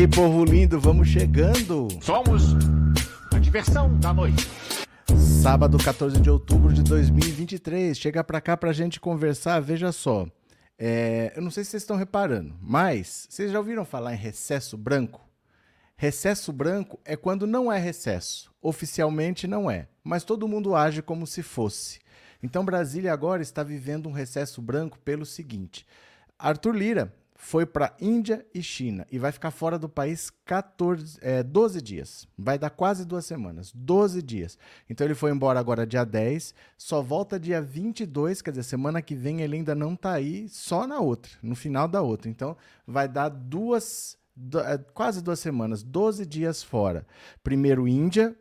aí, povo lindo, vamos chegando. Somos a diversão da noite. Sábado, 14 de outubro de 2023. Chega pra cá pra gente conversar, veja só. É, eu não sei se vocês estão reparando, mas vocês já ouviram falar em recesso branco? Recesso branco é quando não é recesso. Oficialmente não é, mas todo mundo age como se fosse. Então Brasília agora está vivendo um recesso branco pelo seguinte: Arthur Lira foi para Índia e China e vai ficar fora do país 14, é, 12 dias. Vai dar quase duas semanas. 12 dias. Então ele foi embora agora dia 10, só volta dia 22, quer dizer, semana que vem ele ainda não está aí, só na outra, no final da outra. Então vai dar duas, é, quase duas semanas, 12 dias fora. Primeiro Índia,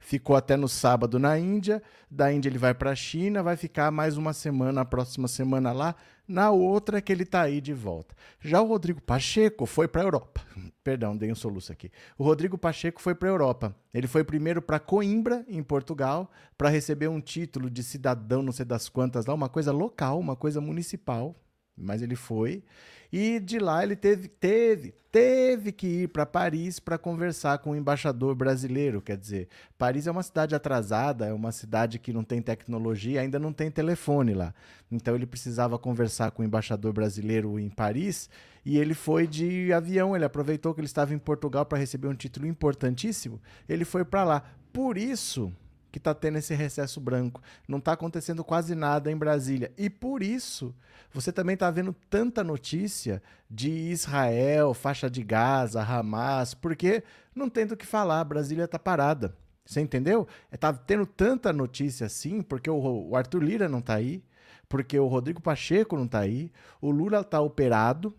ficou até no sábado na Índia, da Índia ele vai para a China, vai ficar mais uma semana, a próxima semana lá, na outra que ele está aí de volta. Já o Rodrigo Pacheco foi para a Europa. Perdão, dei um soluço aqui. O Rodrigo Pacheco foi para a Europa. Ele foi primeiro para Coimbra, em Portugal, para receber um título de cidadão, não sei das quantas lá, uma coisa local, uma coisa municipal. Mas ele foi. E de lá ele teve, teve, teve que ir para Paris para conversar com o embaixador brasileiro. Quer dizer, Paris é uma cidade atrasada, é uma cidade que não tem tecnologia, ainda não tem telefone lá. Então ele precisava conversar com o embaixador brasileiro em Paris e ele foi de avião. Ele aproveitou que ele estava em Portugal para receber um título importantíssimo. Ele foi para lá. Por isso que está tendo esse recesso branco. Não está acontecendo quase nada em Brasília. E por isso você também está vendo tanta notícia de Israel, faixa de Gaza, Hamas, porque não tem do que falar, Brasília está parada. Você entendeu? Está é, tendo tanta notícia assim, porque o, o Arthur Lira não está aí, porque o Rodrigo Pacheco não está aí, o Lula está operado.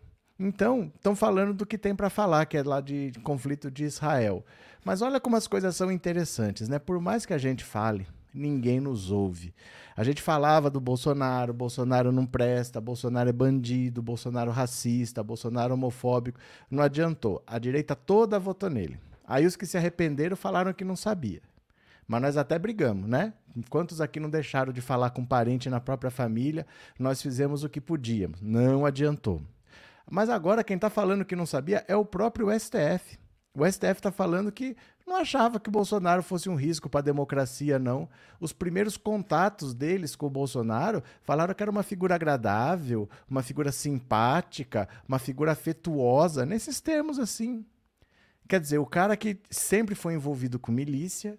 Então, estão falando do que tem para falar, que é lá de, de conflito de Israel. Mas olha como as coisas são interessantes, né? Por mais que a gente fale, ninguém nos ouve. A gente falava do Bolsonaro, Bolsonaro não presta, Bolsonaro é bandido, Bolsonaro racista, Bolsonaro homofóbico. Não adiantou. A direita toda votou nele. Aí os que se arrependeram falaram que não sabia. Mas nós até brigamos, né? Quantos aqui não deixaram de falar com parente na própria família? Nós fizemos o que podíamos. Não adiantou. Mas agora quem está falando que não sabia é o próprio STF. O STF está falando que não achava que o Bolsonaro fosse um risco para a democracia, não. Os primeiros contatos deles com o Bolsonaro falaram que era uma figura agradável, uma figura simpática, uma figura afetuosa, nesses termos assim. Quer dizer, o cara que sempre foi envolvido com milícia,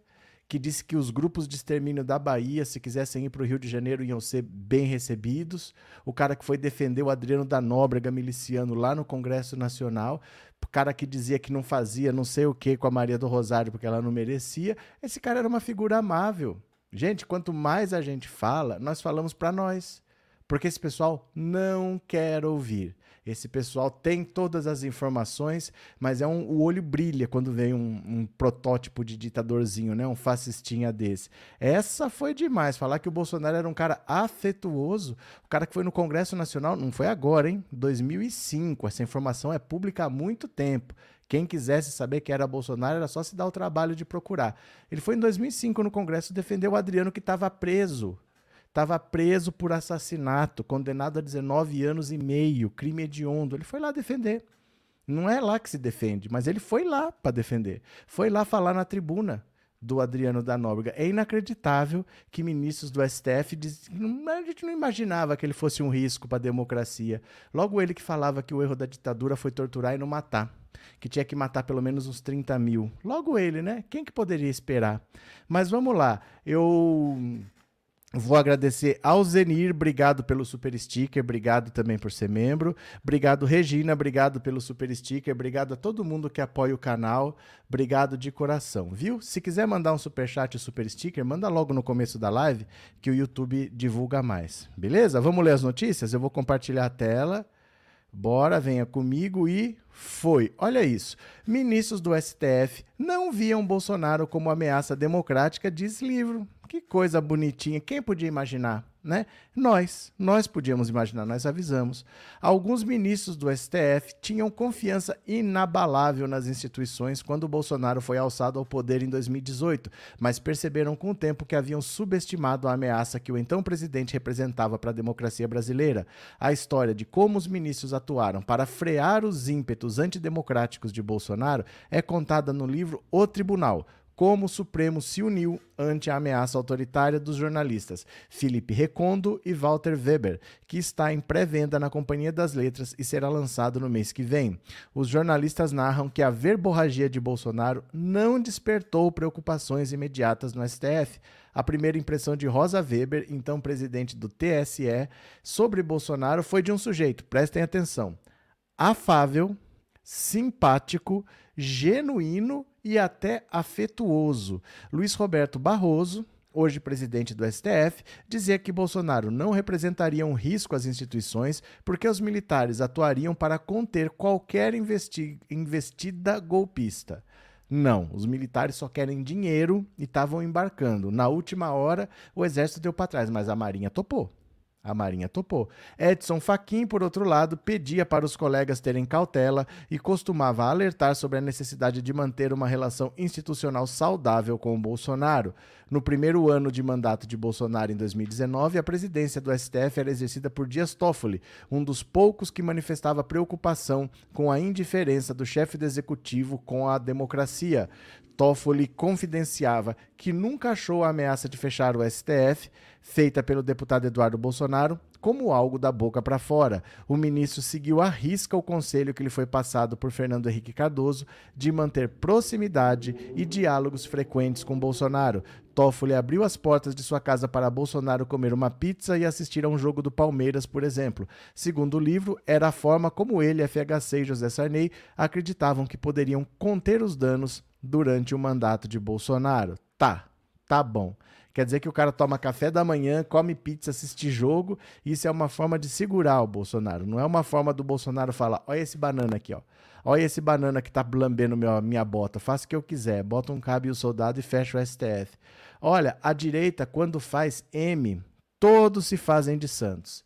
que disse que os grupos de extermínio da Bahia, se quisessem ir para o Rio de Janeiro, iam ser bem recebidos. O cara que foi defender o Adriano da Nóbrega miliciano lá no Congresso Nacional. O cara que dizia que não fazia não sei o que com a Maria do Rosário porque ela não merecia. Esse cara era uma figura amável. Gente, quanto mais a gente fala, nós falamos para nós. Porque esse pessoal não quer ouvir. Esse pessoal tem todas as informações, mas é um, o olho brilha quando vem um, um, protótipo de ditadorzinho, né? Um fascistinha desse. Essa foi demais. Falar que o Bolsonaro era um cara afetuoso, o cara que foi no Congresso Nacional, não foi agora, hein? 2005. Essa informação é pública há muito tempo. Quem quisesse saber que era Bolsonaro era só se dar o trabalho de procurar. Ele foi em 2005 no Congresso defender o Adriano que estava preso estava preso por assassinato, condenado a 19 anos e meio, crime hediondo. Ele foi lá defender. Não é lá que se defende, mas ele foi lá para defender. Foi lá falar na tribuna do Adriano da Nóbrega. É inacreditável que ministros do STF diz... a gente não imaginava que ele fosse um risco para a democracia. Logo ele que falava que o erro da ditadura foi torturar e não matar. Que tinha que matar pelo menos uns 30 mil. Logo ele, né? Quem que poderia esperar? Mas vamos lá. Eu Vou agradecer ao Zenir, obrigado pelo super sticker, obrigado também por ser membro. Obrigado, Regina, obrigado pelo super sticker, obrigado a todo mundo que apoia o canal, obrigado de coração, viu? Se quiser mandar um super chat e super sticker, manda logo no começo da live que o YouTube divulga mais, beleza? Vamos ler as notícias? Eu vou compartilhar a tela. Bora, venha comigo e foi. Olha isso. Ministros do STF não viam Bolsonaro como ameaça democrática, diz livro. Que coisa bonitinha. Quem podia imaginar? Né? Nós, nós podíamos imaginar, nós avisamos. Alguns ministros do STF tinham confiança inabalável nas instituições quando Bolsonaro foi alçado ao poder em 2018, mas perceberam com o tempo que haviam subestimado a ameaça que o então presidente representava para a democracia brasileira. A história de como os ministros atuaram para frear os ímpetos antidemocráticos de Bolsonaro é contada no livro O Tribunal como o Supremo se uniu ante a ameaça autoritária dos jornalistas Felipe Recondo e Walter Weber, que está em pré-venda na Companhia das Letras e será lançado no mês que vem. Os jornalistas narram que a verborragia de Bolsonaro não despertou preocupações imediatas no STF. A primeira impressão de Rosa Weber, então presidente do TSE, sobre Bolsonaro foi de um sujeito, prestem atenção, afável, simpático, genuíno e até afetuoso. Luiz Roberto Barroso, hoje presidente do STF, dizia que Bolsonaro não representaria um risco às instituições porque os militares atuariam para conter qualquer investi investida golpista. Não, os militares só querem dinheiro e estavam embarcando. Na última hora, o exército deu para trás, mas a marinha topou. A Marinha topou. Edson Fachin, por outro lado, pedia para os colegas terem cautela e costumava alertar sobre a necessidade de manter uma relação institucional saudável com o Bolsonaro. No primeiro ano de mandato de Bolsonaro, em 2019, a presidência do STF era exercida por Dias Toffoli, um dos poucos que manifestava preocupação com a indiferença do chefe do executivo com a democracia. Toffoli confidenciava que nunca achou a ameaça de fechar o STF, feita pelo deputado Eduardo Bolsonaro, como algo da boca para fora. O ministro seguiu à risca o conselho que lhe foi passado por Fernando Henrique Cardoso de manter proximidade e diálogos frequentes com Bolsonaro. Toffoli abriu as portas de sua casa para Bolsonaro comer uma pizza e assistir a um jogo do Palmeiras, por exemplo. Segundo o livro, era a forma como ele, FHC e José Sarney acreditavam que poderiam conter os danos durante o mandato de Bolsonaro. Tá, tá bom. Quer dizer que o cara toma café da manhã, come pizza, assiste jogo. Isso é uma forma de segurar o Bolsonaro. Não é uma forma do Bolsonaro falar: olha esse banana aqui, ó. Olha esse banana que tá lambendo meu, minha bota. Faça o que eu quiser. Bota um cabo e o soldado e fecha o STF. Olha, a direita, quando faz M, todos se fazem de santos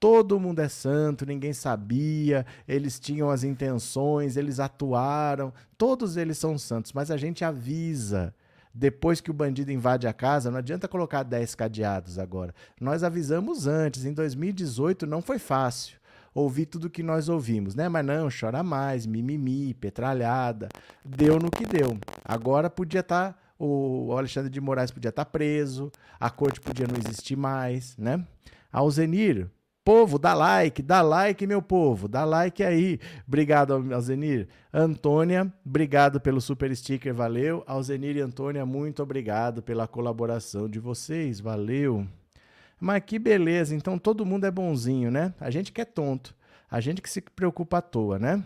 todo mundo é santo, ninguém sabia, eles tinham as intenções, eles atuaram, todos eles são santos, mas a gente avisa. Depois que o bandido invade a casa, não adianta colocar 10 cadeados agora. Nós avisamos antes, em 2018 não foi fácil ouvir tudo que nós ouvimos, né? Mas não, chora mais, mimimi, petralhada. Deu no que deu. Agora podia estar. Tá, o Alexandre de Moraes podia estar tá preso, a corte podia não existir mais, né? Alzenir, Povo, dá like, dá like, meu povo, dá like aí. Obrigado, Alzenir. Antônia, obrigado pelo super sticker, valeu. Alzenir e Antônia, muito obrigado pela colaboração de vocês, valeu. Mas que beleza, então todo mundo é bonzinho, né? A gente que é tonto, a gente que se preocupa à toa, né?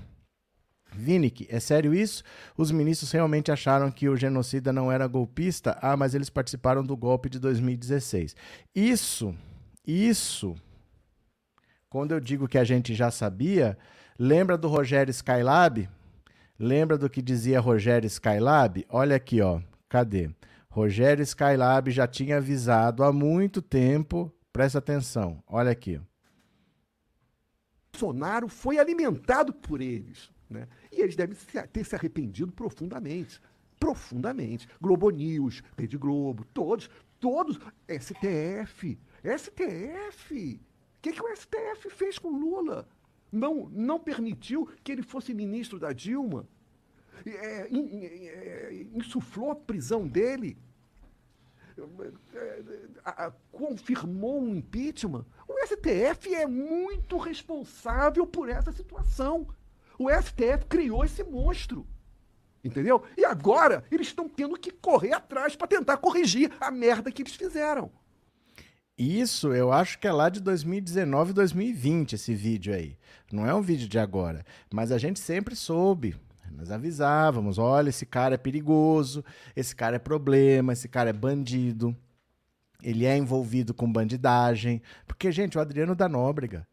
Vinick, é sério isso? Os ministros realmente acharam que o genocida não era golpista? Ah, mas eles participaram do golpe de 2016. Isso, isso quando eu digo que a gente já sabia, lembra do Rogério Skylab? Lembra do que dizia Rogério Skylab? Olha aqui, ó. Cadê? Rogério Skylab já tinha avisado há muito tempo. Presta atenção. Olha aqui. Bolsonaro foi alimentado por eles. Né? E eles devem ter se arrependido profundamente. Profundamente. Globo News, Rede Globo, todos, todos. STF. STF que, que o STF fez com Lula? Não, não permitiu que ele fosse ministro da Dilma? É, é, insuflou a prisão dele? É, confirmou um impeachment? O STF é muito responsável por essa situação. O STF criou esse monstro. Entendeu? E agora eles estão tendo que correr atrás para tentar corrigir a merda que eles fizeram. Isso eu acho que é lá de 2019, 2020 esse vídeo aí. Não é um vídeo de agora. Mas a gente sempre soube. Nós avisávamos: olha, esse cara é perigoso, esse cara é problema, esse cara é bandido. Ele é envolvido com bandidagem. Porque, gente, o Adriano da Nóbrega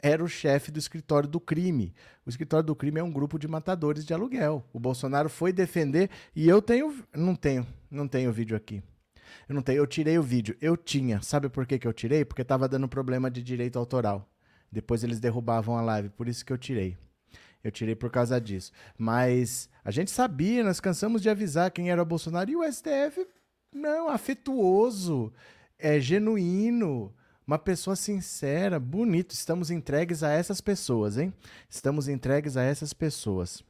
era o chefe do escritório do crime. O escritório do crime é um grupo de matadores de aluguel. O Bolsonaro foi defender e eu tenho. Não tenho, não tenho vídeo aqui. Eu não tenho. Eu tirei o vídeo. Eu tinha. Sabe por que, que eu tirei? Porque tava dando problema de direito autoral. Depois eles derrubavam a live. Por isso que eu tirei. Eu tirei por causa disso. Mas a gente sabia, nós cansamos de avisar quem era o Bolsonaro. E o STF, não, afetuoso, é genuíno. Uma pessoa sincera, bonito. Estamos entregues a essas pessoas, hein? Estamos entregues a essas pessoas.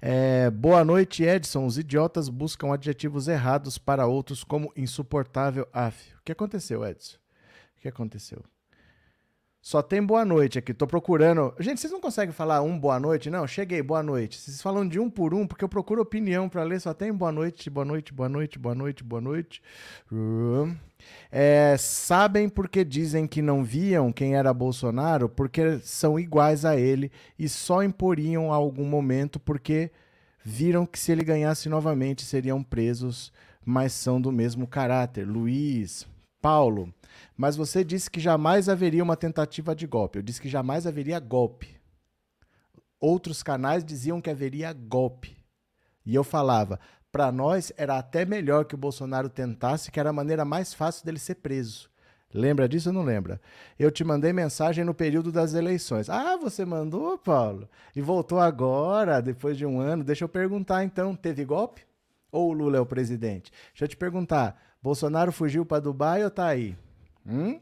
É, boa noite, Edson. Os idiotas buscam adjetivos errados para outros, como insuportável. Af. O que aconteceu, Edson? O que aconteceu? Só tem boa noite aqui. Tô procurando. Gente, vocês não conseguem falar um boa noite? Não, cheguei, boa noite. Vocês falam de um por um, porque eu procuro opinião para ler. Só tem boa noite, boa noite, boa noite, boa noite, boa noite. É, sabem porque dizem que não viam quem era Bolsonaro? Porque são iguais a ele e só imporiam a algum momento porque viram que se ele ganhasse novamente seriam presos, mas são do mesmo caráter. Luiz, Paulo. Mas você disse que jamais haveria uma tentativa de golpe. Eu disse que jamais haveria golpe. Outros canais diziam que haveria golpe. E eu falava, para nós era até melhor que o Bolsonaro tentasse, que era a maneira mais fácil dele ser preso. Lembra disso ou não lembra? Eu te mandei mensagem no período das eleições. Ah, você mandou, Paulo? E voltou agora, depois de um ano. Deixa eu perguntar então: teve golpe? Ou o Lula é o presidente? Deixa eu te perguntar: Bolsonaro fugiu para Dubai ou tá aí? Hum?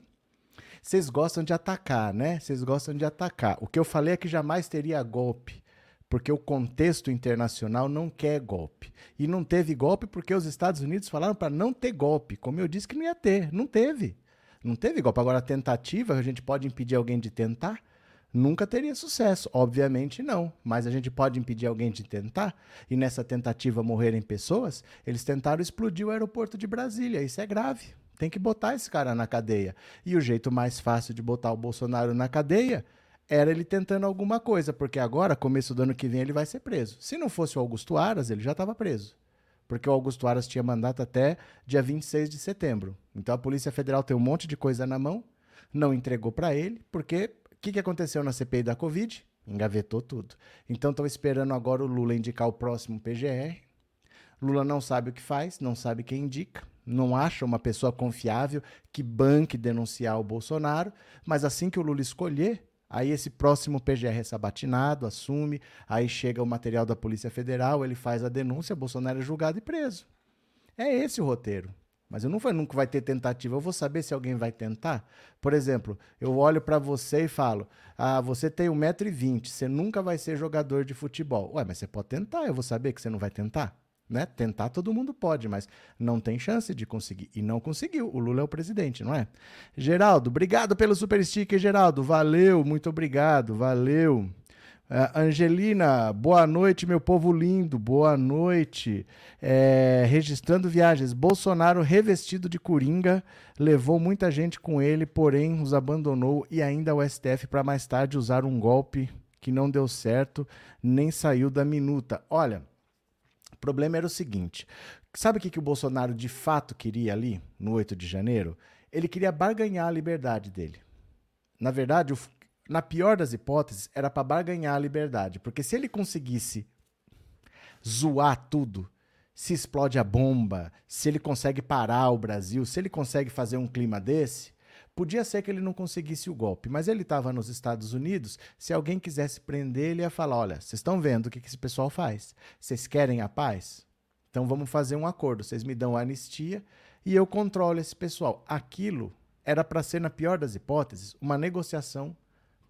Vocês gostam de atacar, né? Vocês gostam de atacar. O que eu falei é que jamais teria golpe, porque o contexto internacional não quer golpe. E não teve golpe porque os Estados Unidos falaram para não ter golpe. Como eu disse que não ia ter, não teve. Não teve golpe. Agora, a tentativa, a gente pode impedir alguém de tentar? Nunca teria sucesso. Obviamente não. Mas a gente pode impedir alguém de tentar? E nessa tentativa morrerem pessoas? Eles tentaram explodir o aeroporto de Brasília. Isso é grave. Tem que botar esse cara na cadeia. E o jeito mais fácil de botar o Bolsonaro na cadeia era ele tentando alguma coisa, porque agora, começo do ano que vem, ele vai ser preso. Se não fosse o Augusto Aras, ele já estava preso. Porque o Augusto Aras tinha mandato até dia 26 de setembro. Então a Polícia Federal tem um monte de coisa na mão, não entregou para ele, porque que, que aconteceu na CPI da Covid? Engavetou tudo. Então estão esperando agora o Lula indicar o próximo PGR. Lula não sabe o que faz, não sabe quem indica não acha uma pessoa confiável que banque denunciar o Bolsonaro, mas assim que o Lula escolher, aí esse próximo PGR é sabatinado, assume, aí chega o material da Polícia Federal, ele faz a denúncia, Bolsonaro é julgado e preso. É esse o roteiro. Mas eu não vou, nunca vai ter tentativa. Eu vou saber se alguém vai tentar. Por exemplo, eu olho para você e falo: Ah, você tem 1,20m, você nunca vai ser jogador de futebol. Ué, mas você pode tentar, eu vou saber que você não vai tentar. Né? Tentar todo mundo pode, mas não tem chance de conseguir. E não conseguiu. O Lula é o presidente, não é? Geraldo, obrigado pelo super sticker, Geraldo. Valeu, muito obrigado, valeu. Uh, Angelina, boa noite, meu povo lindo, boa noite. É, registrando viagens, Bolsonaro revestido de coringa levou muita gente com ele, porém os abandonou e ainda o STF para mais tarde usar um golpe que não deu certo, nem saiu da minuta. Olha, problema era o seguinte: sabe o que, que o Bolsonaro de fato queria ali, no 8 de janeiro? Ele queria barganhar a liberdade dele. Na verdade, o, na pior das hipóteses, era para barganhar a liberdade. Porque se ele conseguisse zoar tudo, se explode a bomba, se ele consegue parar o Brasil, se ele consegue fazer um clima desse, Podia ser que ele não conseguisse o golpe, mas ele estava nos Estados Unidos. Se alguém quisesse prender, ele ia falar: olha, vocês estão vendo o que, que esse pessoal faz? Vocês querem a paz? Então vamos fazer um acordo. Vocês me dão a anistia e eu controlo esse pessoal. Aquilo era para ser, na pior das hipóteses, uma negociação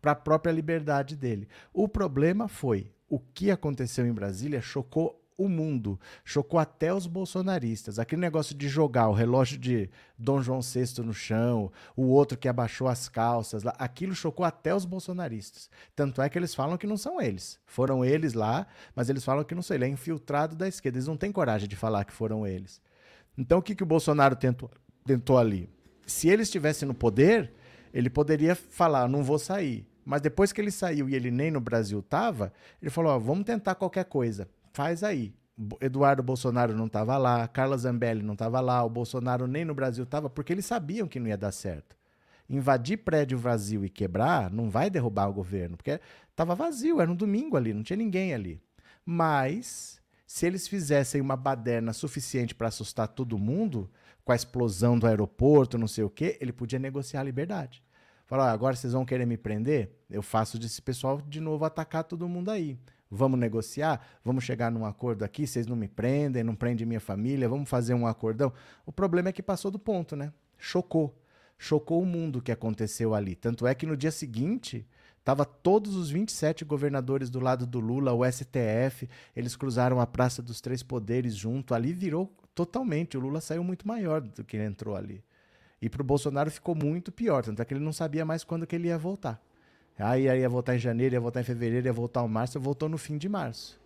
para a própria liberdade dele. O problema foi o que aconteceu em Brasília chocou o mundo, chocou até os bolsonaristas. Aquele negócio de jogar o relógio de Dom João VI no chão, o outro que abaixou as calças, aquilo chocou até os bolsonaristas. Tanto é que eles falam que não são eles. Foram eles lá, mas eles falam que não são ele. É infiltrado da esquerda. Eles não têm coragem de falar que foram eles. Então o que, que o Bolsonaro tentou, tentou ali? Se ele estivesse no poder, ele poderia falar: não vou sair. Mas depois que ele saiu e ele nem no Brasil estava, ele falou: ó, vamos tentar qualquer coisa faz aí. Eduardo Bolsonaro não estava lá, Carla Zambelli não estava lá, o Bolsonaro nem no Brasil estava, porque eles sabiam que não ia dar certo. Invadir prédio vazio e quebrar não vai derrubar o governo, porque estava vazio, era um domingo ali, não tinha ninguém ali. Mas Se eles fizessem uma baderna suficiente para assustar todo mundo, com a explosão do aeroporto, não sei o quê, ele podia negociar a liberdade. Falar, agora vocês vão querer me prender? Eu faço desse pessoal de novo atacar todo mundo aí. Vamos negociar? Vamos chegar num acordo aqui? Vocês não me prendem, não prendem minha família, vamos fazer um acordão? O problema é que passou do ponto, né? Chocou. Chocou o mundo o que aconteceu ali. Tanto é que no dia seguinte, Tava todos os 27 governadores do lado do Lula, o STF, eles cruzaram a Praça dos Três Poderes junto. Ali virou totalmente. O Lula saiu muito maior do que ele entrou ali. E para o Bolsonaro ficou muito pior, tanto é que ele não sabia mais quando que ele ia voltar. Aí ia voltar em janeiro, ia voltar em fevereiro, ia voltar em março, voltou no fim de março.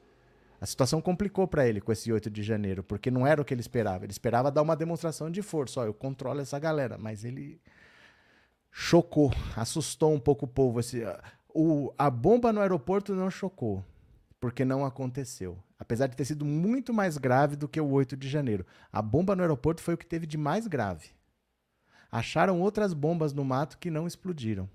A situação complicou para ele com esse 8 de janeiro, porque não era o que ele esperava. Ele esperava dar uma demonstração de força. Ó, eu controlo essa galera, mas ele chocou, assustou um pouco o povo. Esse, o, a bomba no aeroporto não chocou, porque não aconteceu. Apesar de ter sido muito mais grave do que o 8 de janeiro. A bomba no aeroporto foi o que teve de mais grave. Acharam outras bombas no mato que não explodiram.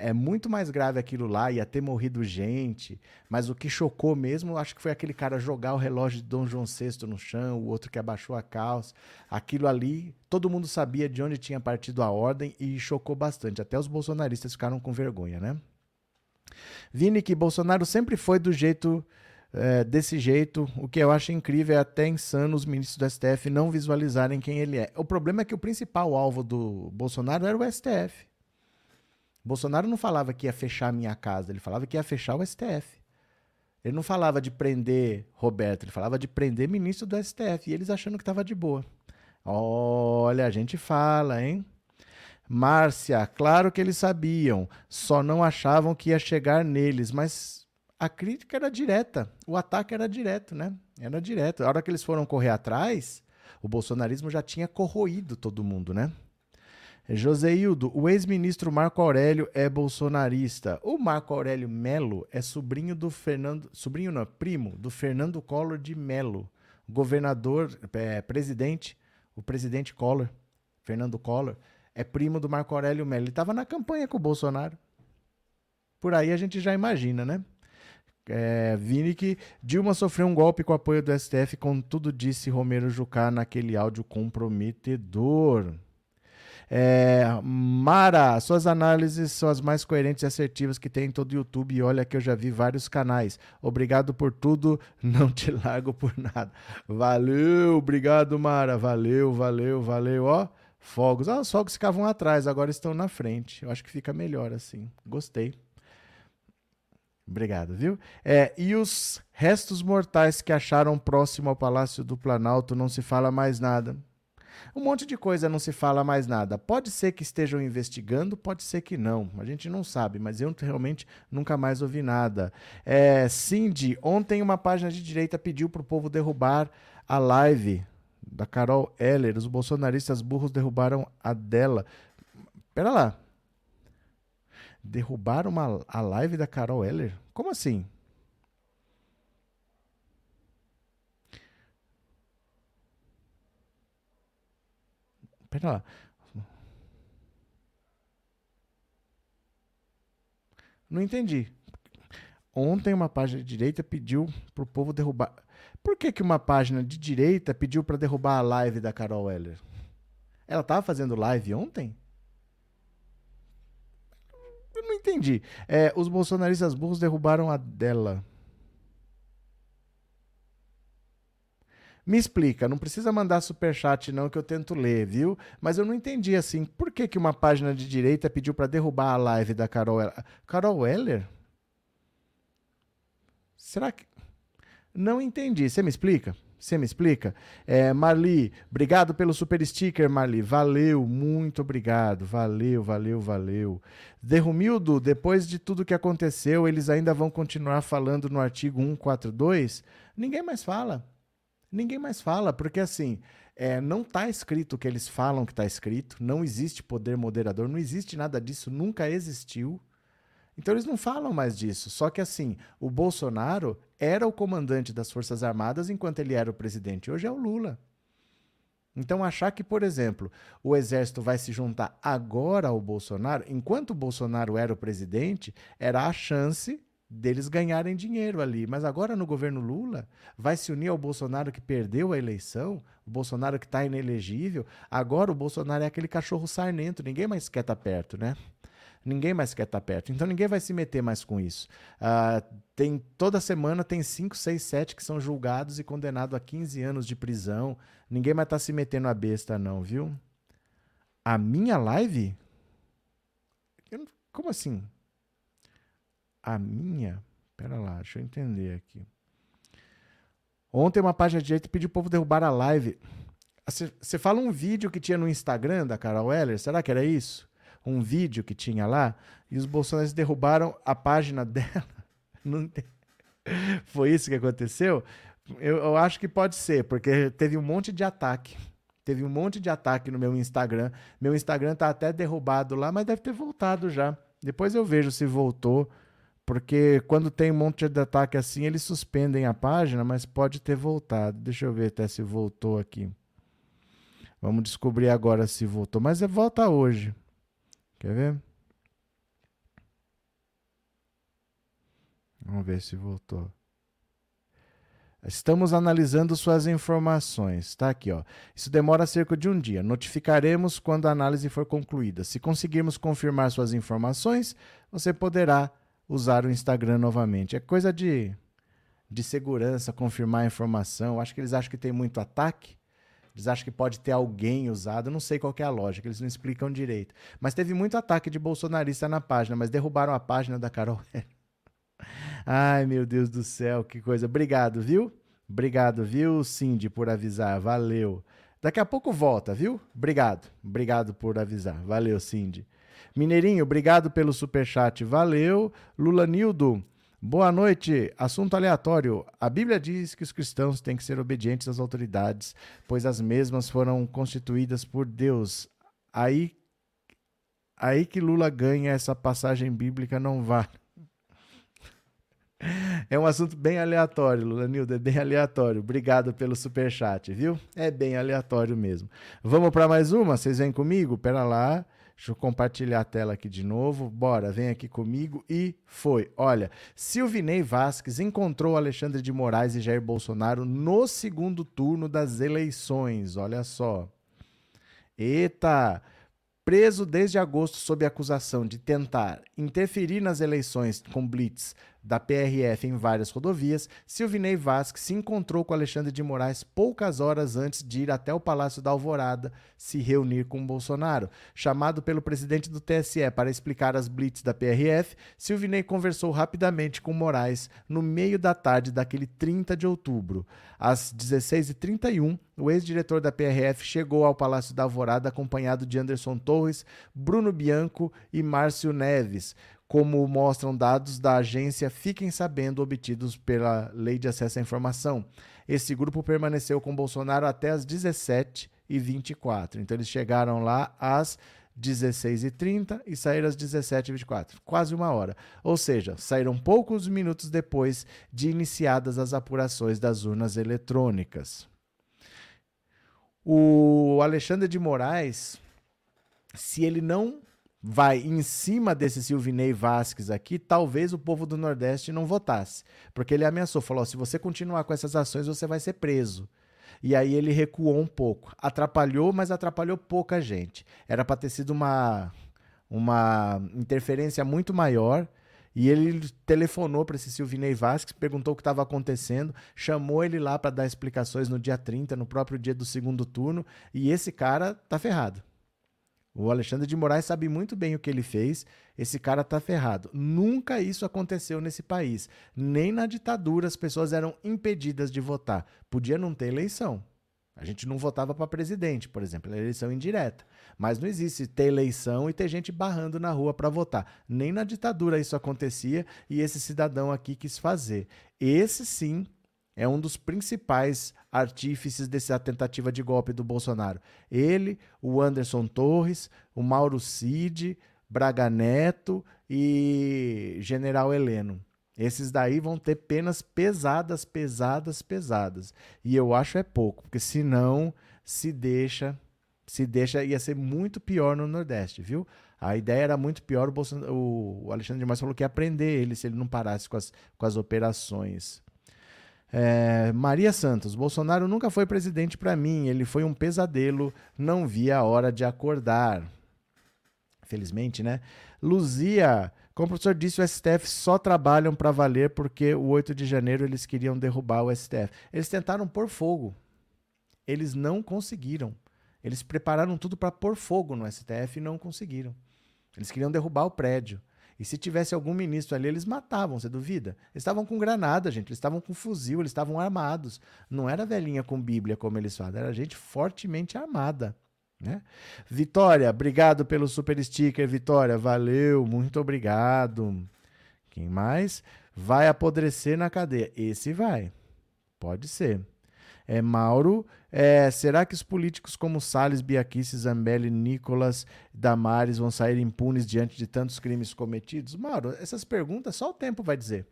É muito mais grave aquilo lá, ia ter morrido gente, mas o que chocou mesmo, acho que foi aquele cara jogar o relógio de Dom João VI no chão, o outro que abaixou a calça. Aquilo ali, todo mundo sabia de onde tinha partido a ordem e chocou bastante. Até os bolsonaristas ficaram com vergonha, né? Vini, que Bolsonaro sempre foi do jeito é, desse jeito. O que eu acho incrível é até insano os ministros do STF não visualizarem quem ele é. O problema é que o principal alvo do Bolsonaro era o STF. Bolsonaro não falava que ia fechar a minha casa, ele falava que ia fechar o STF. Ele não falava de prender Roberto, ele falava de prender ministro do STF. E eles achando que estava de boa. Olha, a gente fala, hein? Márcia, claro que eles sabiam, só não achavam que ia chegar neles, mas a crítica era direta, o ataque era direto, né? Era direto. A hora que eles foram correr atrás, o bolsonarismo já tinha corroído todo mundo, né? Joseildo, o ex-ministro Marco Aurélio é bolsonarista. O Marco Aurélio Melo é sobrinho do Fernando, sobrinho não, primo do Fernando Collor de Melo, governador, é, presidente, o presidente Collor, Fernando Collor, é primo do Marco Aurélio Melo. Ele estava na campanha com o Bolsonaro. Por aí a gente já imagina, né? É, que Dilma sofreu um golpe com o apoio do STF, contudo disse Romero Jucá naquele áudio comprometedor. É, Mara, suas análises são as mais coerentes e assertivas que tem em todo o YouTube. E olha que eu já vi vários canais. Obrigado por tudo, não te largo por nada. Valeu, obrigado, Mara. Valeu, valeu, valeu. Ó, fogos. Ah, os fogos ficavam atrás, agora estão na frente. Eu acho que fica melhor assim. Gostei. Obrigado, viu? É, e os restos mortais que acharam próximo ao Palácio do Planalto não se fala mais nada. Um monte de coisa não se fala mais nada. Pode ser que estejam investigando, pode ser que não. A gente não sabe, mas eu realmente nunca mais ouvi nada. É, Cindy, ontem uma página de direita pediu para o povo derrubar a live da Carol Heller. Os bolsonaristas burros derrubaram a dela. Pera lá. Derrubaram uma, a live da Carol Heller? Como assim? Pera lá. Não entendi. Ontem uma página de direita pediu para o povo derrubar. Por que, que uma página de direita pediu para derrubar a live da Carol Heller? Ela estava fazendo live ontem? Entendi. É, os bolsonaristas burros derrubaram a dela. Me explica, não precisa mandar superchat não que eu tento ler, viu? Mas eu não entendi assim, por que, que uma página de direita pediu para derrubar a live da Carol? Carol Heller? Será que... Não entendi, você me explica? Você me explica? É, Marli, obrigado pelo super sticker, Marli. Valeu, muito obrigado. Valeu, valeu, valeu. Derrumildo, depois de tudo que aconteceu, eles ainda vão continuar falando no artigo 142? Ninguém mais fala. Ninguém mais fala, porque assim, é, não está escrito o que eles falam que está escrito, não existe poder moderador, não existe nada disso, nunca existiu. Então eles não falam mais disso. Só que assim, o Bolsonaro era o comandante das Forças Armadas enquanto ele era o presidente. Hoje é o Lula. Então achar que, por exemplo, o exército vai se juntar agora ao Bolsonaro, enquanto o Bolsonaro era o presidente, era a chance deles ganharem dinheiro ali. Mas agora no governo Lula, vai se unir ao Bolsonaro que perdeu a eleição, o Bolsonaro que está inelegível. Agora o Bolsonaro é aquele cachorro sarnento, ninguém mais quer estar tá perto, né? Ninguém mais quer estar tá perto. Então ninguém vai se meter mais com isso. Uh, tem Toda semana tem 5, 6, 7 que são julgados e condenados a 15 anos de prisão. Ninguém mais está se metendo a besta, não, viu? A minha live? Como assim? A minha? Pera lá, deixa eu entender aqui. Ontem uma página de direita pediu o povo derrubar a live. Você fala um vídeo que tinha no Instagram da Carol Weller, será que era isso? Um vídeo que tinha lá, e os bolsonaristas derrubaram a página dela. Não. Foi isso que aconteceu? Eu, eu acho que pode ser, porque teve um monte de ataque. Teve um monte de ataque no meu Instagram. Meu Instagram tá até derrubado lá, mas deve ter voltado já. Depois eu vejo se voltou. Porque quando tem um monte de ataque assim, eles suspendem a página, mas pode ter voltado. Deixa eu ver até se voltou aqui. Vamos descobrir agora se voltou. Mas é volta hoje. Quer ver? Vamos ver se voltou. Estamos analisando suas informações. Está aqui, ó. Isso demora cerca de um dia. Notificaremos quando a análise for concluída. Se conseguirmos confirmar suas informações, você poderá usar o Instagram novamente. É coisa de, de segurança, confirmar a informação. Acho que eles acham que tem muito ataque. Eles acham que pode ter alguém usado. não sei qual é a lógica, eles não explicam direito. Mas teve muito ataque de bolsonarista na página, mas derrubaram a página da Carol. Ai, meu Deus do céu, que coisa. Obrigado, viu? Obrigado, viu, Cindy, por avisar. Valeu. Daqui a pouco volta, viu? Obrigado. Obrigado por avisar. Valeu, Cindy. Mineirinho, obrigado pelo superchat. Valeu. Lula Nildo, boa noite. Assunto aleatório. A Bíblia diz que os cristãos têm que ser obedientes às autoridades, pois as mesmas foram constituídas por Deus. Aí, aí que Lula ganha essa passagem bíblica não vale. É um assunto bem aleatório, Lula Nildo, é bem aleatório. Obrigado pelo super chat, viu? É bem aleatório mesmo. Vamos para mais uma? Vocês vêm comigo? Pera lá. Deixa eu compartilhar a tela aqui de novo. Bora, vem aqui comigo e foi. Olha, Silvinei Vasques encontrou Alexandre de Moraes e Jair Bolsonaro no segundo turno das eleições. Olha só. Eita! Preso desde agosto sob acusação de tentar interferir nas eleições com blitz da PRF em várias rodovias, Silvinei Vasque se encontrou com Alexandre de Moraes poucas horas antes de ir até o Palácio da Alvorada se reunir com Bolsonaro. Chamado pelo presidente do TSE para explicar as blitz da PRF, Silvinei conversou rapidamente com Moraes no meio da tarde daquele 30 de outubro. Às 16h31, o ex-diretor da PRF chegou ao Palácio da Alvorada acompanhado de Anderson Torres, Bruno Bianco e Márcio Neves como mostram dados da agência Fiquem Sabendo obtidos pela Lei de Acesso à Informação. Esse grupo permaneceu com Bolsonaro até as 17h24. Então eles chegaram lá às 16h30 e saíram às 17h24, quase uma hora. Ou seja, saíram poucos minutos depois de iniciadas as apurações das urnas eletrônicas. O Alexandre de Moraes, se ele não vai em cima desse Silvinei Vasques aqui, talvez o povo do Nordeste não votasse. Porque ele ameaçou, falou: se você continuar com essas ações, você vai ser preso. E aí ele recuou um pouco. Atrapalhou, mas atrapalhou pouca gente. Era para ter sido uma, uma interferência muito maior. E ele telefonou para esse Silvinei Vasques, perguntou o que estava acontecendo, chamou ele lá para dar explicações no dia 30, no próprio dia do segundo turno, e esse cara tá ferrado. O Alexandre de Moraes sabe muito bem o que ele fez. Esse cara tá ferrado. Nunca isso aconteceu nesse país. Nem na ditadura as pessoas eram impedidas de votar. Podia não ter eleição. A gente não votava para presidente, por exemplo, eleição indireta. Mas não existe ter eleição e ter gente barrando na rua para votar. Nem na ditadura isso acontecia e esse cidadão aqui quis fazer. Esse sim é um dos principais artífices dessa tentativa de golpe do Bolsonaro. Ele, o Anderson Torres, o Mauro Cid, Braga Neto e General Heleno. Esses daí vão ter penas pesadas, pesadas, pesadas. E eu acho é pouco, porque senão se deixa, se deixa ia ser muito pior no Nordeste, viu? A ideia era muito pior. O, o Alexandre de Moraes falou que ia prender ele se ele não parasse com as, com as operações. É, Maria Santos, Bolsonaro nunca foi presidente para mim, ele foi um pesadelo, não via a hora de acordar. Felizmente, né? Luzia, como o professor disse, o STF só trabalham para valer porque o 8 de janeiro eles queriam derrubar o STF. Eles tentaram pôr fogo. Eles não conseguiram. Eles prepararam tudo para pôr fogo no STF e não conseguiram. Eles queriam derrubar o prédio. E se tivesse algum ministro ali, eles matavam, você duvida? Eles estavam com granada, gente, eles estavam com fuzil, eles estavam armados. Não era velhinha com Bíblia, como eles falam, era gente fortemente armada. Né? Vitória, obrigado pelo super sticker, Vitória, valeu, muito obrigado. Quem mais? Vai apodrecer na cadeia. Esse vai, pode ser. É, Mauro, é, será que os políticos como Salles, Biaquice, Zambelli, Nicolas, Damares vão sair impunes diante de tantos crimes cometidos? Mauro, essas perguntas só o tempo vai dizer.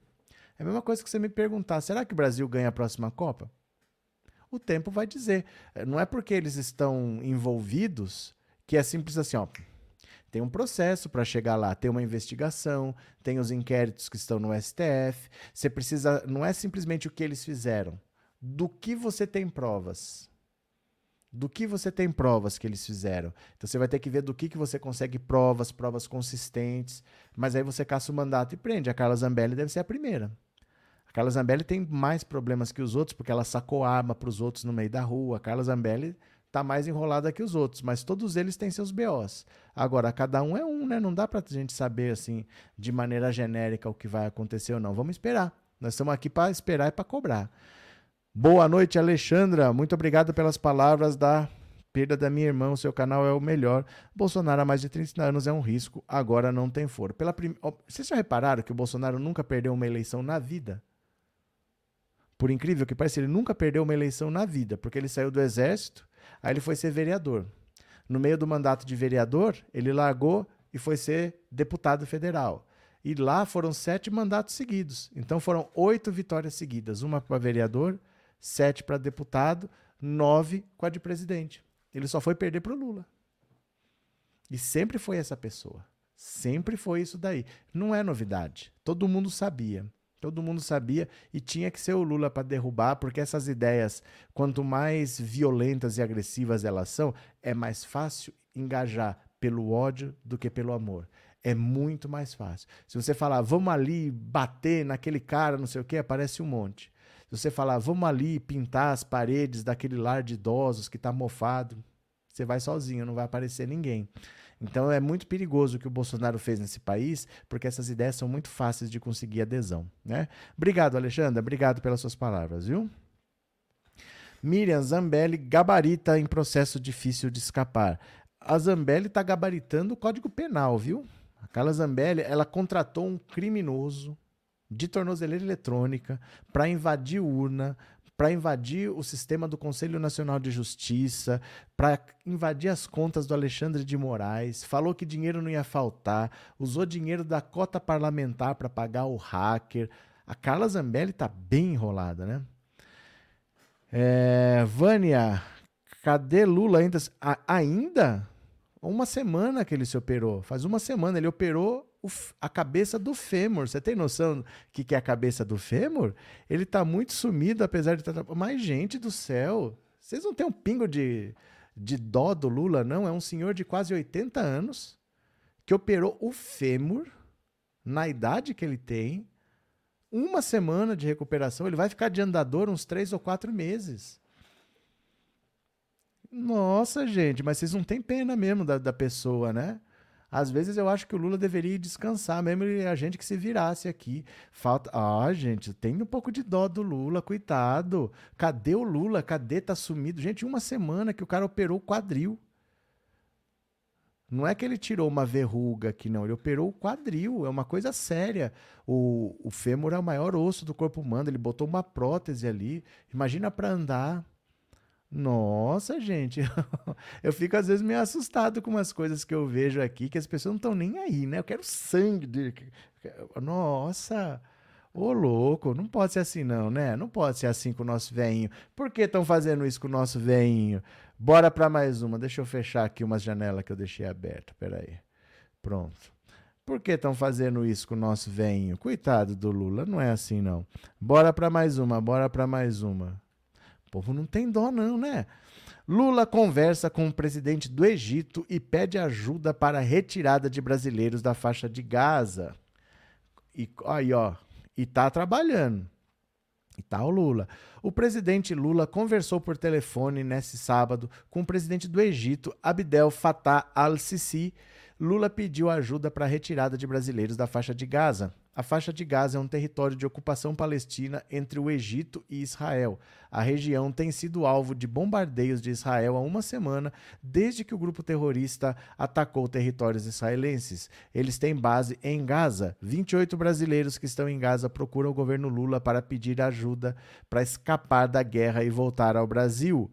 É a mesma coisa que você me perguntar: será que o Brasil ganha a próxima Copa? O tempo vai dizer. É, não é porque eles estão envolvidos que é simples assim, ó. Tem um processo para chegar lá, tem uma investigação, tem os inquéritos que estão no STF. Você precisa. Não é simplesmente o que eles fizeram do que você tem provas. Do que você tem provas que eles fizeram. Então você vai ter que ver do que, que você consegue provas, provas consistentes. Mas aí você caça o mandato e prende. A Carla Zambelli deve ser a primeira. A Carla Zambelli tem mais problemas que os outros, porque ela sacou arma para os outros no meio da rua. A Carla Zambelli está mais enrolada que os outros, mas todos eles têm seus BOs. Agora, cada um é um, né? Não dá para a gente saber assim de maneira genérica o que vai acontecer ou não. Vamos esperar. Nós estamos aqui para esperar e para cobrar. Boa noite, Alexandra. Muito obrigado pelas palavras da perda da minha irmã. O seu canal é o melhor. Bolsonaro há mais de 30 anos é um risco, agora não tem foro. Pela prim... Vocês já repararam que o Bolsonaro nunca perdeu uma eleição na vida? Por incrível que pareça, ele nunca perdeu uma eleição na vida, porque ele saiu do exército, aí ele foi ser vereador. No meio do mandato de vereador, ele largou e foi ser deputado federal. E lá foram sete mandatos seguidos. Então foram oito vitórias seguidas: uma para vereador, sete para deputado, nove com a de presidente. Ele só foi perder para o Lula. E sempre foi essa pessoa. Sempre foi isso daí. Não é novidade. Todo mundo sabia. Todo mundo sabia e tinha que ser o Lula para derrubar, porque essas ideias, quanto mais violentas e agressivas elas são, é mais fácil engajar pelo ódio do que pelo amor. É muito mais fácil. Se você falar, vamos ali bater naquele cara, não sei o que, aparece um monte. Se você falar, vamos ali pintar as paredes daquele lar de idosos que está mofado, você vai sozinho, não vai aparecer ninguém. Então é muito perigoso o que o Bolsonaro fez nesse país, porque essas ideias são muito fáceis de conseguir adesão. Né? Obrigado, Alexandre. Obrigado pelas suas palavras, viu? Miriam Zambelli gabarita em processo difícil de escapar. A Zambelli está gabaritando o Código Penal, viu? A Carla Zambelli, ela contratou um criminoso de tornozeleira eletrônica para invadir urna, para invadir o sistema do Conselho Nacional de Justiça, para invadir as contas do Alexandre de Moraes, falou que dinheiro não ia faltar, usou dinheiro da cota parlamentar para pagar o hacker. A Carla Zambelli está bem enrolada, né? É, Vânia, cadê Lula ainda? Ainda? Uma semana que ele se operou. Faz uma semana. Ele operou a cabeça do fêmur. Você tem noção que que é a cabeça do fêmur? Ele está muito sumido, apesar de estar. Tá... Mas, gente do céu, vocês não têm um pingo de, de dó do Lula, não? É um senhor de quase 80 anos que operou o fêmur na idade que ele tem. Uma semana de recuperação, ele vai ficar de andador uns três ou quatro meses. Nossa, gente, mas vocês não têm pena mesmo da, da pessoa, né? Às vezes eu acho que o Lula deveria descansar, mesmo a gente que se virasse aqui. Falta. Ah, gente, tem um pouco de dó do Lula, coitado. Cadê o Lula? Cadê? Tá sumido. Gente, uma semana que o cara operou o quadril. Não é que ele tirou uma verruga aqui, não. Ele operou o quadril. É uma coisa séria. O, o fêmur é o maior osso do corpo humano. Ele botou uma prótese ali. Imagina para andar. Nossa, gente, eu fico às vezes meio assustado com umas coisas que eu vejo aqui que as pessoas não estão nem aí, né? Eu quero sangue dele. Nossa, ô louco, não pode ser assim não, né? Não pode ser assim com o nosso veinho. Por que estão fazendo isso com o nosso veinho? Bora para mais uma. Deixa eu fechar aqui umas janelas que eu deixei aberta. Peraí. Pronto. Por que estão fazendo isso com o nosso veinho? Coitado do Lula, não é assim não. Bora para mais uma, bora para mais uma. O povo não tem dó não, né? Lula conversa com o presidente do Egito e pede ajuda para a retirada de brasileiros da faixa de Gaza. E aí, ó, e tá trabalhando. E tá o Lula. O presidente Lula conversou por telefone nesse sábado com o presidente do Egito, Abdel Fattah al-Sisi. Lula pediu ajuda para a retirada de brasileiros da faixa de Gaza. A faixa de Gaza é um território de ocupação palestina entre o Egito e Israel. A região tem sido alvo de bombardeios de Israel há uma semana, desde que o grupo terrorista atacou territórios israelenses. Eles têm base em Gaza. 28 brasileiros que estão em Gaza procuram o governo Lula para pedir ajuda para escapar da guerra e voltar ao Brasil.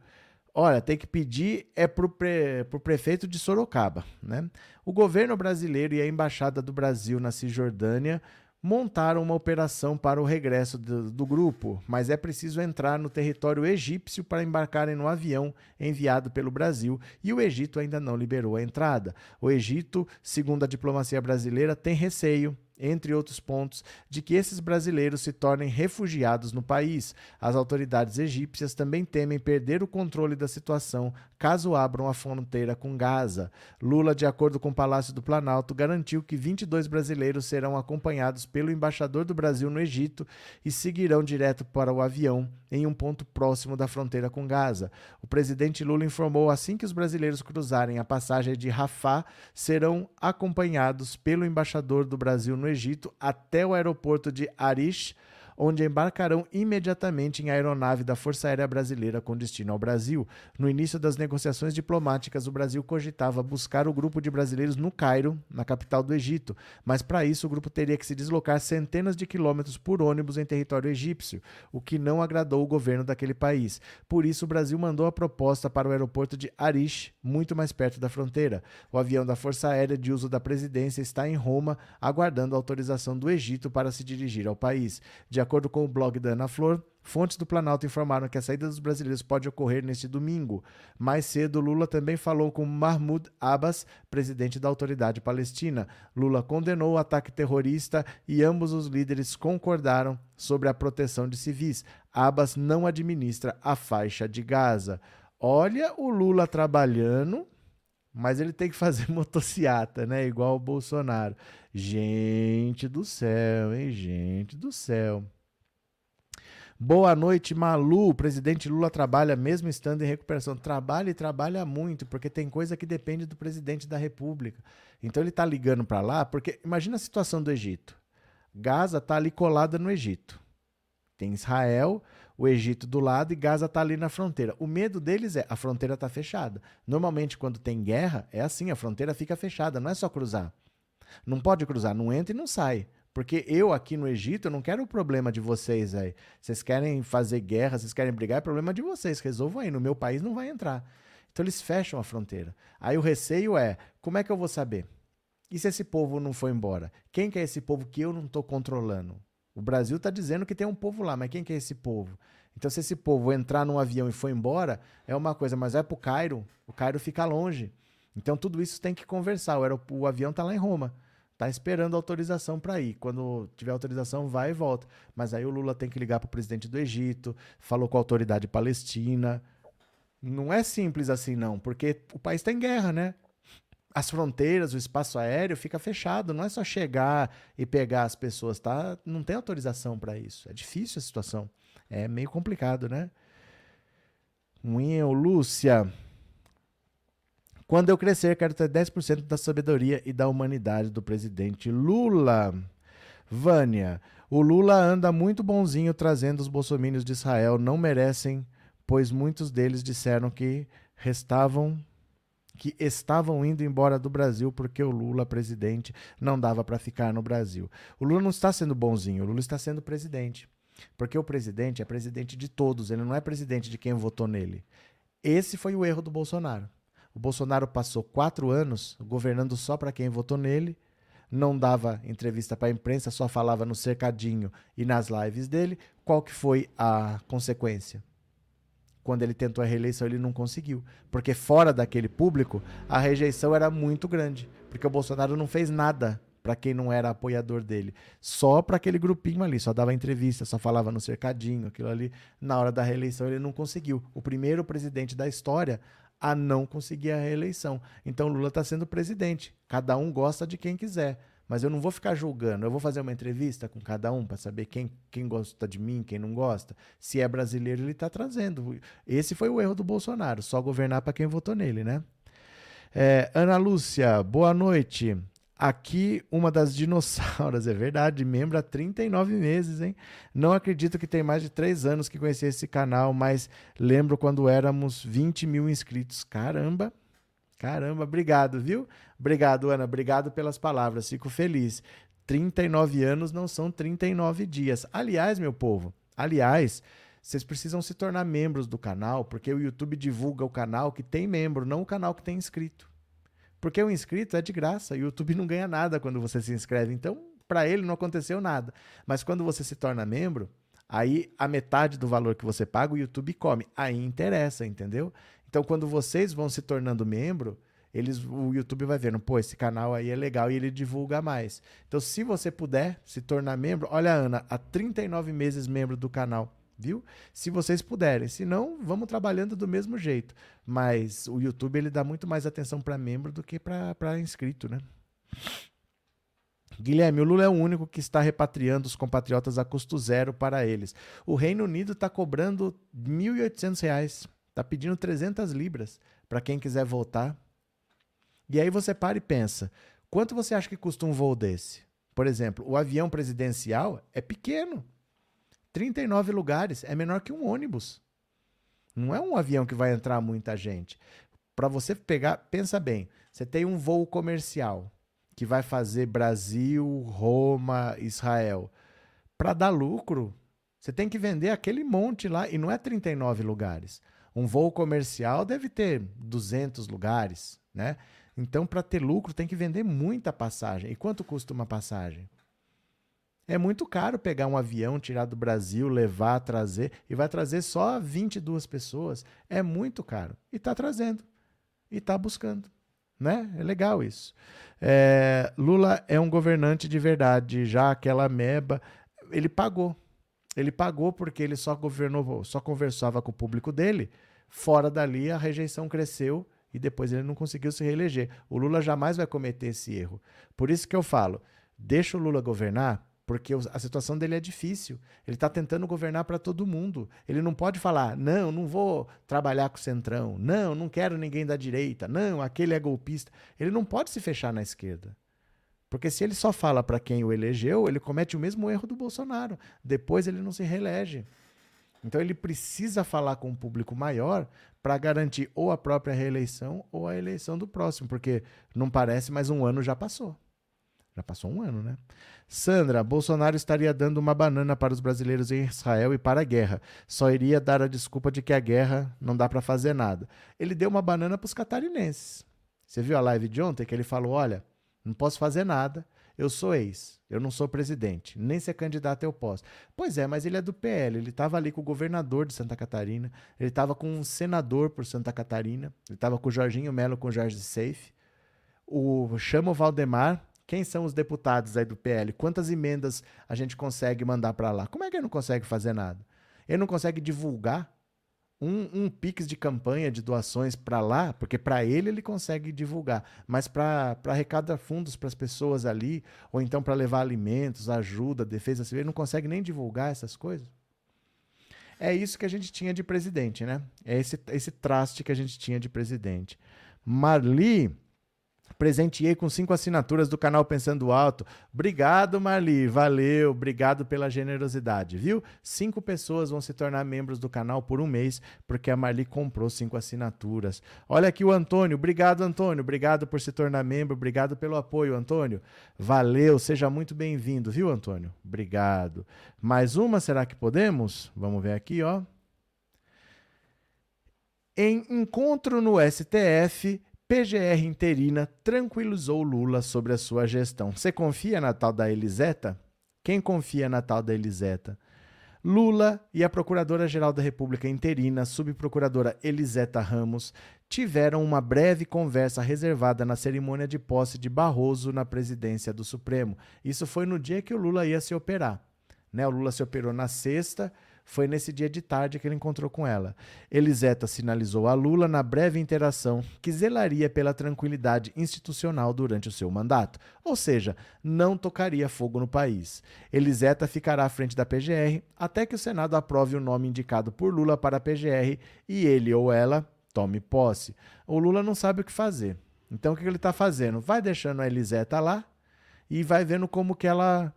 Olha, tem que pedir é para o pre, prefeito de Sorocaba. Né? O governo brasileiro e a embaixada do Brasil na Cisjordânia montaram uma operação para o regresso do, do, grupo, mas é preciso entrar no território egípcio para embarcarem no avião enviado pelo Brasil e o Egito ainda não liberou a entrada. O Egito, segundo a diplomacia brasileira, tem receio entre outros pontos, de que esses brasileiros se tornem refugiados no país. As autoridades egípcias também temem perder o controle da situação caso abram a fronteira com Gaza. Lula, de acordo com o Palácio do Planalto, garantiu que 22 brasileiros serão acompanhados pelo embaixador do Brasil no Egito e seguirão direto para o avião em um ponto próximo da fronteira com Gaza. O presidente Lula informou assim que os brasileiros cruzarem a passagem de Rafah serão acompanhados pelo embaixador do Brasil no Egito até o aeroporto de Arish onde embarcarão imediatamente em aeronave da Força Aérea Brasileira com destino ao Brasil. No início das negociações diplomáticas, o Brasil cogitava buscar o grupo de brasileiros no Cairo, na capital do Egito, mas para isso o grupo teria que se deslocar centenas de quilômetros por ônibus em território egípcio, o que não agradou o governo daquele país. Por isso, o Brasil mandou a proposta para o aeroporto de Arish, muito mais perto da fronteira. O avião da Força Aérea de uso da presidência está em Roma, aguardando a autorização do Egito para se dirigir ao país. De acordo com o blog da Ana Flor, fontes do Planalto informaram que a saída dos brasileiros pode ocorrer neste domingo. Mais cedo, Lula também falou com Mahmoud Abbas, presidente da Autoridade Palestina. Lula condenou o ataque terrorista e ambos os líderes concordaram sobre a proteção de civis. Abbas não administra a faixa de Gaza. Olha o Lula trabalhando mas ele tem que fazer motociata, né? Igual o Bolsonaro. Gente do céu, hein? Gente do céu. Boa noite, Malu. O presidente Lula trabalha mesmo estando em recuperação. Trabalha e trabalha muito, porque tem coisa que depende do presidente da República. Então ele está ligando para lá, porque imagina a situação do Egito. Gaza está ali colada no Egito. Tem Israel, o Egito do lado e Gaza está ali na fronteira. O medo deles é a fronteira está fechada. Normalmente, quando tem guerra, é assim: a fronteira fica fechada, não é só cruzar. Não pode cruzar, não entra e não sai. Porque eu aqui no Egito, eu não quero o problema de vocês aí. Vocês querem fazer guerra, vocês querem brigar, é problema de vocês. Resolvam aí. No meu país não vai entrar. Então eles fecham a fronteira. Aí o receio é: como é que eu vou saber? E se esse povo não for embora? Quem que é esse povo que eu não estou controlando? O Brasil está dizendo que tem um povo lá, mas quem que é esse povo? Então, se esse povo entrar num avião e for embora, é uma coisa, mas é para o Cairo, o Cairo fica longe. Então, tudo isso tem que conversar. O, o avião está lá em Roma, está esperando autorização para ir. Quando tiver autorização, vai e volta. Mas aí o Lula tem que ligar para o presidente do Egito, falou com a autoridade palestina. Não é simples assim, não, porque o país está em guerra, né? as fronteiras, o espaço aéreo fica fechado. Não é só chegar e pegar as pessoas, tá? Não tem autorização para isso. É difícil a situação. É meio complicado, né? Winho, Lúcia. Quando eu crescer, quero ter 10% da sabedoria e da humanidade do presidente Lula. Vânia, o Lula anda muito bonzinho trazendo os bolsomínios de Israel. Não merecem, pois muitos deles disseram que restavam que estavam indo embora do Brasil porque o Lula, presidente, não dava para ficar no Brasil. O Lula não está sendo bonzinho, o Lula está sendo presidente. Porque o presidente é presidente de todos, ele não é presidente de quem votou nele. Esse foi o erro do Bolsonaro. O Bolsonaro passou quatro anos governando só para quem votou nele, não dava entrevista para a imprensa, só falava no cercadinho e nas lives dele. Qual que foi a consequência? quando ele tentou a reeleição, ele não conseguiu. Porque fora daquele público, a rejeição era muito grande. Porque o Bolsonaro não fez nada para quem não era apoiador dele. Só para aquele grupinho ali, só dava entrevista, só falava no cercadinho, aquilo ali. Na hora da reeleição, ele não conseguiu. O primeiro presidente da história a não conseguir a reeleição. Então Lula está sendo presidente. Cada um gosta de quem quiser. Mas eu não vou ficar julgando. Eu vou fazer uma entrevista com cada um para saber quem, quem gosta de mim, quem não gosta. Se é brasileiro, ele está trazendo. Esse foi o erro do Bolsonaro, só governar para quem votou nele, né? É, Ana Lúcia, boa noite. Aqui, uma das dinossauras, é verdade, membro há 39 meses, hein? Não acredito que tem mais de 3 anos que conheci esse canal, mas lembro quando éramos 20 mil inscritos. Caramba, caramba, obrigado, viu? Obrigado, Ana, obrigado pelas palavras, fico feliz. 39 anos não são 39 dias. Aliás, meu povo, aliás, vocês precisam se tornar membros do canal, porque o YouTube divulga o canal que tem membro, não o canal que tem inscrito. Porque o inscrito é de graça. O YouTube não ganha nada quando você se inscreve. Então, para ele não aconteceu nada. Mas quando você se torna membro, aí a metade do valor que você paga, o YouTube come. Aí interessa, entendeu? Então, quando vocês vão se tornando membro, eles, o YouTube vai vendo, pô, esse canal aí é legal e ele divulga mais. Então, se você puder se tornar membro, olha, Ana, há 39 meses membro do canal viu? Se vocês puderem, se não, vamos trabalhando do mesmo jeito. Mas o YouTube ele dá muito mais atenção para membro do que para inscrito, né? Guilherme, o Lula é o único que está repatriando os compatriotas a custo zero para eles. O Reino Unido está cobrando R$ 1.800, está pedindo 300 libras para quem quiser voltar. E aí você para e pensa, quanto você acha que custa um voo desse? Por exemplo, o avião presidencial é pequeno, 39 lugares é menor que um ônibus. Não é um avião que vai entrar muita gente. Para você pegar, pensa bem, você tem um voo comercial que vai fazer Brasil, Roma, Israel. Para dar lucro, você tem que vender aquele monte lá e não é 39 lugares. Um voo comercial deve ter 200 lugares, né? Então, para ter lucro, tem que vender muita passagem. E quanto custa uma passagem? É muito caro pegar um avião, tirar do Brasil, levar, trazer, e vai trazer só 22 pessoas. É muito caro. E está trazendo. E está buscando. Né? É legal isso. É, Lula é um governante de verdade. Já aquela meba, ele pagou. Ele pagou porque ele só governou, só conversava com o público dele. Fora dali, a rejeição cresceu e depois ele não conseguiu se reeleger. O Lula jamais vai cometer esse erro. Por isso que eu falo: deixa o Lula governar porque a situação dele é difícil. Ele está tentando governar para todo mundo. Ele não pode falar, não, não vou trabalhar com o centrão, não, não quero ninguém da direita, não, aquele é golpista. Ele não pode se fechar na esquerda. Porque se ele só fala para quem o elegeu, ele comete o mesmo erro do Bolsonaro. Depois ele não se reelege. Então ele precisa falar com um público maior para garantir ou a própria reeleição ou a eleição do próximo, porque não parece, mas um ano já passou. Já passou um ano, né? Sandra, Bolsonaro estaria dando uma banana para os brasileiros em Israel e para a guerra. Só iria dar a desculpa de que a guerra não dá para fazer nada. Ele deu uma banana para os catarinenses. Você viu a live de ontem que ele falou: olha, não posso fazer nada, eu sou ex, eu não sou presidente, nem ser candidato eu posso. Pois é, mas ele é do PL, ele estava ali com o governador de Santa Catarina, ele estava com um senador por Santa Catarina, ele estava com o Jorginho Melo com o Jorge Seife, o chama o Valdemar, quem são os deputados aí do PL? Quantas emendas a gente consegue mandar para lá? Como é que ele não consegue fazer nada? Ele não consegue divulgar um, um pix de campanha de doações para lá, porque para ele ele consegue divulgar, mas para arrecadar fundos para as pessoas ali, ou então para levar alimentos, ajuda, defesa civil, ele não consegue nem divulgar essas coisas. É isso que a gente tinha de presidente, né? É esse, esse traste que a gente tinha de presidente. Marli Presenteei com cinco assinaturas do canal Pensando Alto. Obrigado, Marli. Valeu. Obrigado pela generosidade, viu? Cinco pessoas vão se tornar membros do canal por um mês, porque a Marli comprou cinco assinaturas. Olha aqui o Antônio. Obrigado, Antônio. Obrigado por se tornar membro. Obrigado pelo apoio, Antônio. Valeu. Seja muito bem-vindo, viu, Antônio? Obrigado. Mais uma, será que podemos? Vamos ver aqui, ó. Em encontro no STF, PGR interina tranquilizou Lula sobre a sua gestão. Você confia na tal da Eliseta? Quem confia na tal da Eliseta? Lula e a Procuradora-Geral da República interina, subprocuradora Eliseta Ramos, tiveram uma breve conversa reservada na cerimônia de posse de Barroso na presidência do Supremo. Isso foi no dia que o Lula ia se operar. Né? O Lula se operou na sexta, foi nesse dia de tarde que ele encontrou com ela. Eliseta sinalizou a Lula na breve interação que zelaria pela tranquilidade institucional durante o seu mandato, ou seja, não tocaria fogo no país. Eliseta ficará à frente da PGR até que o Senado aprove o nome indicado por Lula para a PGR e ele ou ela tome posse. O Lula não sabe o que fazer. Então o que ele está fazendo? Vai deixando a Eliseta lá e vai vendo como que ela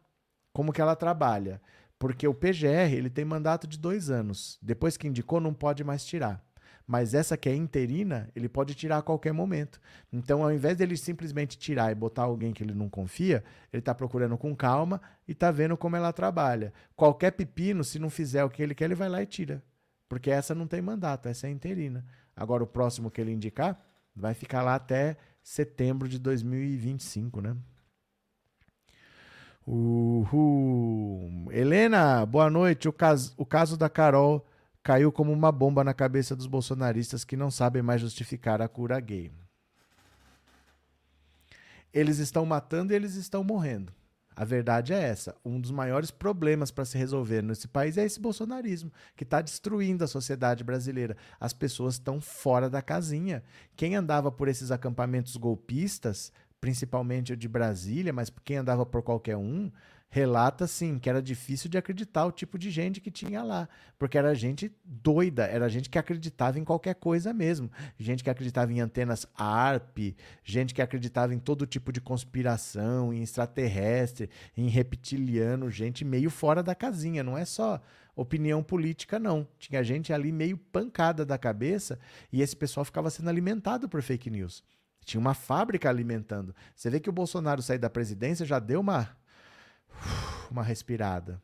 como que ela trabalha. Porque o PGR ele tem mandato de dois anos. Depois que indicou, não pode mais tirar. Mas essa que é interina, ele pode tirar a qualquer momento. Então, ao invés dele simplesmente tirar e botar alguém que ele não confia, ele está procurando com calma e está vendo como ela trabalha. Qualquer pepino, se não fizer o que ele quer, ele vai lá e tira. Porque essa não tem mandato, essa é interina. Agora, o próximo que ele indicar vai ficar lá até setembro de 2025, né? Uhul. Helena, boa noite. O caso, o caso da Carol caiu como uma bomba na cabeça dos bolsonaristas que não sabem mais justificar a cura gay. Eles estão matando e eles estão morrendo. A verdade é essa. Um dos maiores problemas para se resolver nesse país é esse bolsonarismo, que está destruindo a sociedade brasileira. As pessoas estão fora da casinha. Quem andava por esses acampamentos golpistas principalmente o de Brasília, mas quem andava por qualquer um, relata assim que era difícil de acreditar o tipo de gente que tinha lá, porque era gente doida, era gente que acreditava em qualquer coisa mesmo, gente que acreditava em antenas ARP, gente que acreditava em todo tipo de conspiração, em extraterrestre, em reptiliano, gente meio fora da casinha, não é só opinião política não. Tinha gente ali meio pancada da cabeça e esse pessoal ficava sendo alimentado por fake news. Tinha uma fábrica alimentando. Você vê que o Bolsonaro sair da presidência já deu uma uma respirada.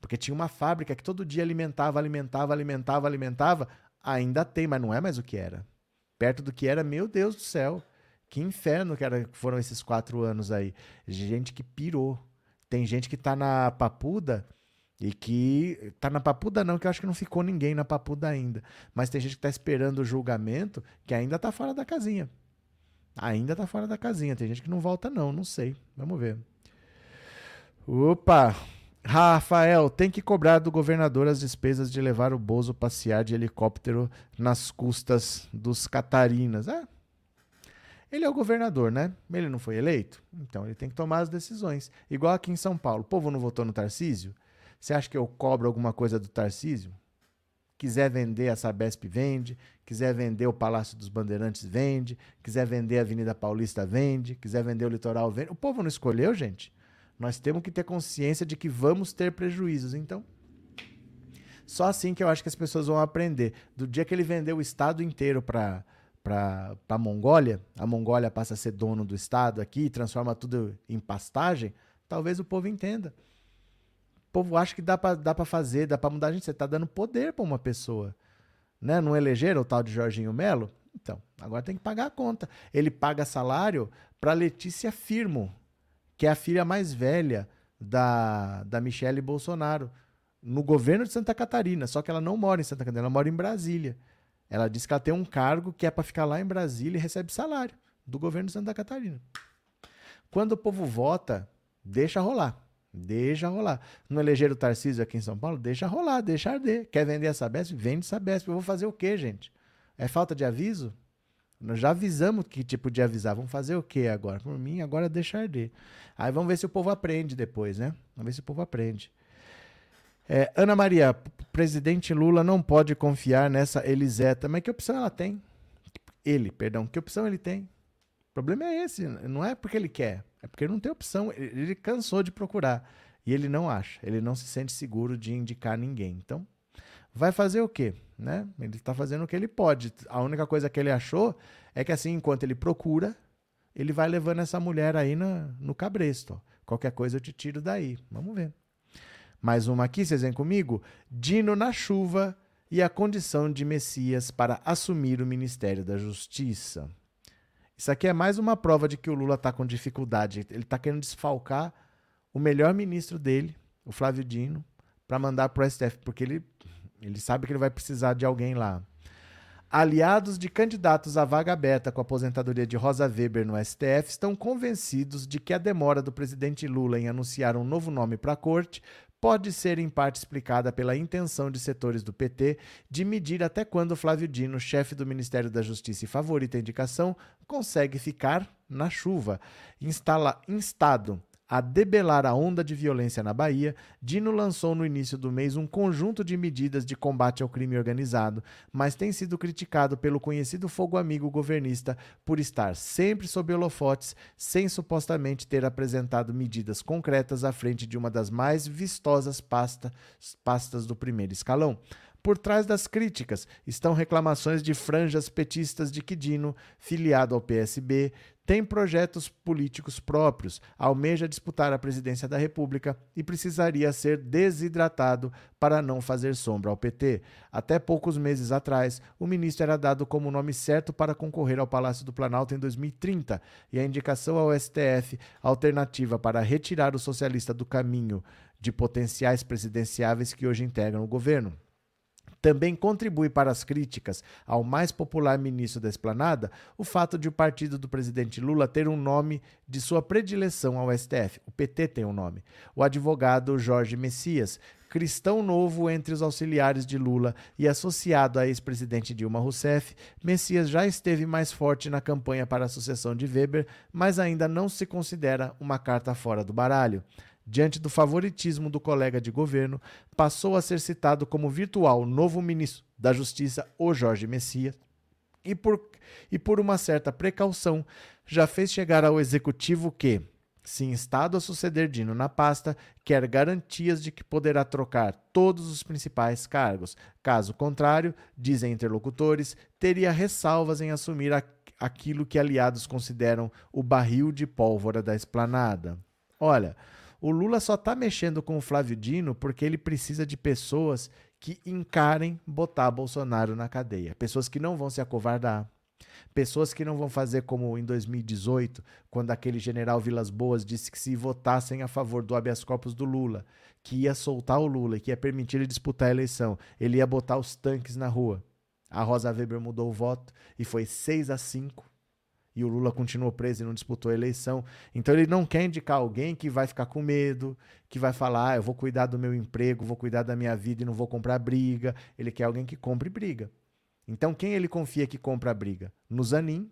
Porque tinha uma fábrica que todo dia alimentava, alimentava, alimentava, alimentava. Ainda tem, mas não é mais o que era. Perto do que era, meu Deus do céu. Que inferno que era, foram esses quatro anos aí. Gente que pirou. Tem gente que tá na papuda e que. Tá na papuda, não, que eu acho que não ficou ninguém na papuda ainda. Mas tem gente que tá esperando o julgamento que ainda tá fora da casinha. Ainda tá fora da casinha. Tem gente que não volta, não. Não sei. Vamos ver. Opa! Rafael, tem que cobrar do governador as despesas de levar o Bozo passear de helicóptero nas custas dos Catarinas. É. Ele é o governador, né? Ele não foi eleito? Então ele tem que tomar as decisões. Igual aqui em São Paulo. O povo não votou no Tarcísio? Você acha que eu cobro alguma coisa do Tarcísio? Quiser vender a Sabesp, vende. Quiser vender o Palácio dos Bandeirantes, vende. Quiser vender a Avenida Paulista, vende. Quiser vender o Litoral, vende. O povo não escolheu, gente. Nós temos que ter consciência de que vamos ter prejuízos. Então, só assim que eu acho que as pessoas vão aprender. Do dia que ele vendeu o estado inteiro para para a Mongólia, a Mongólia passa a ser dono do estado aqui, transforma tudo em pastagem, talvez o povo entenda povo acha que dá para dá pra fazer, dá para mudar a gente. Você está dando poder para uma pessoa. Né? Não elegeram o tal de Jorginho Melo? Então, agora tem que pagar a conta. Ele paga salário para Letícia Firmo, que é a filha mais velha da, da Michele Bolsonaro, no governo de Santa Catarina. Só que ela não mora em Santa Catarina, ela mora em Brasília. Ela disse que ela tem um cargo que é para ficar lá em Brasília e recebe salário do governo de Santa Catarina. Quando o povo vota, deixa rolar. Deixa rolar. Não elegeram o Tarcísio aqui em São Paulo? Deixa rolar, deixa arder. Quer vender a Sabesp? Vende Sabesp. Eu vou fazer o quê, gente? É falta de aviso? Nós já avisamos que tipo de avisar. Vamos fazer o quê agora? Por mim, agora deixa arder. Aí vamos ver se o povo aprende depois, né? Vamos ver se o povo aprende. É, Ana Maria, presidente Lula não pode confiar nessa Eliseta. Mas que opção ela tem? Ele, perdão. Que opção ele tem? O problema é esse. Não é porque ele quer. É porque ele não tem opção, ele cansou de procurar e ele não acha, ele não se sente seguro de indicar ninguém. Então, vai fazer o quê? Né? Ele está fazendo o que ele pode. A única coisa que ele achou é que assim, enquanto ele procura, ele vai levando essa mulher aí no, cabresto. Ó. Qualquer coisa eu te tiro daí. Vamos ver. Mais uma aqui, vocês vêm comigo? Dino na chuva e a condição de Messias para assumir o Ministério da Justiça. Isso aqui é mais uma prova de que o Lula está com dificuldade. Ele está querendo desfalcar o melhor ministro dele, o Flávio Dino, para mandar para o STF, porque ele, ele sabe que ele vai precisar de alguém lá. Aliados de candidatos à vaga aberta com a aposentadoria de Rosa Weber no STF estão convencidos de que a demora do presidente Lula em anunciar um novo nome para a corte pode ser em parte explicada pela intenção de setores do PT de medir até quando Flávio Dino, chefe do Ministério da Justiça e favorita indicação, consegue ficar na chuva. Instala, instado a debelar a onda de violência na Bahia, Dino lançou no início do mês um conjunto de medidas de combate ao crime organizado, mas tem sido criticado pelo conhecido fogo amigo governista por estar sempre sob holofotes, sem supostamente ter apresentado medidas concretas à frente de uma das mais vistosas pasta, pastas do primeiro escalão. Por trás das críticas estão reclamações de franjas petistas de que Dino, filiado ao PSB, tem projetos políticos próprios, almeja disputar a presidência da República e precisaria ser desidratado para não fazer sombra ao PT. Até poucos meses atrás, o ministro era dado como nome certo para concorrer ao Palácio do Planalto em 2030 e a indicação ao STF, alternativa para retirar o socialista do caminho de potenciais presidenciáveis que hoje integram o governo. Também contribui para as críticas ao mais popular ministro da Esplanada o fato de o partido do presidente Lula ter um nome de sua predileção ao STF. O PT tem um nome. O advogado Jorge Messias, cristão novo entre os auxiliares de Lula e associado a ex-presidente Dilma Rousseff, Messias já esteve mais forte na campanha para a sucessão de Weber, mas ainda não se considera uma carta fora do baralho diante do favoritismo do colega de governo, passou a ser citado como virtual novo ministro da Justiça, o Jorge Messias, e por, e por uma certa precaução, já fez chegar ao executivo que, se instado a suceder Dino na pasta, quer garantias de que poderá trocar todos os principais cargos. Caso contrário, dizem interlocutores, teria ressalvas em assumir a, aquilo que aliados consideram o barril de pólvora da esplanada. Olha, o Lula só está mexendo com o Flávio Dino porque ele precisa de pessoas que encarem botar Bolsonaro na cadeia. Pessoas que não vão se acovardar. Pessoas que não vão fazer como em 2018, quando aquele general Vilas Boas disse que se votassem a favor do habeas corpus do Lula, que ia soltar o Lula, que ia permitir ele disputar a eleição, ele ia botar os tanques na rua. A Rosa Weber mudou o voto e foi 6 a 5 e o Lula continuou preso e não disputou a eleição. Então ele não quer indicar alguém que vai ficar com medo, que vai falar, ah, eu vou cuidar do meu emprego, vou cuidar da minha vida e não vou comprar briga. Ele quer alguém que compre briga. Então quem ele confia que compra briga? No Zanin.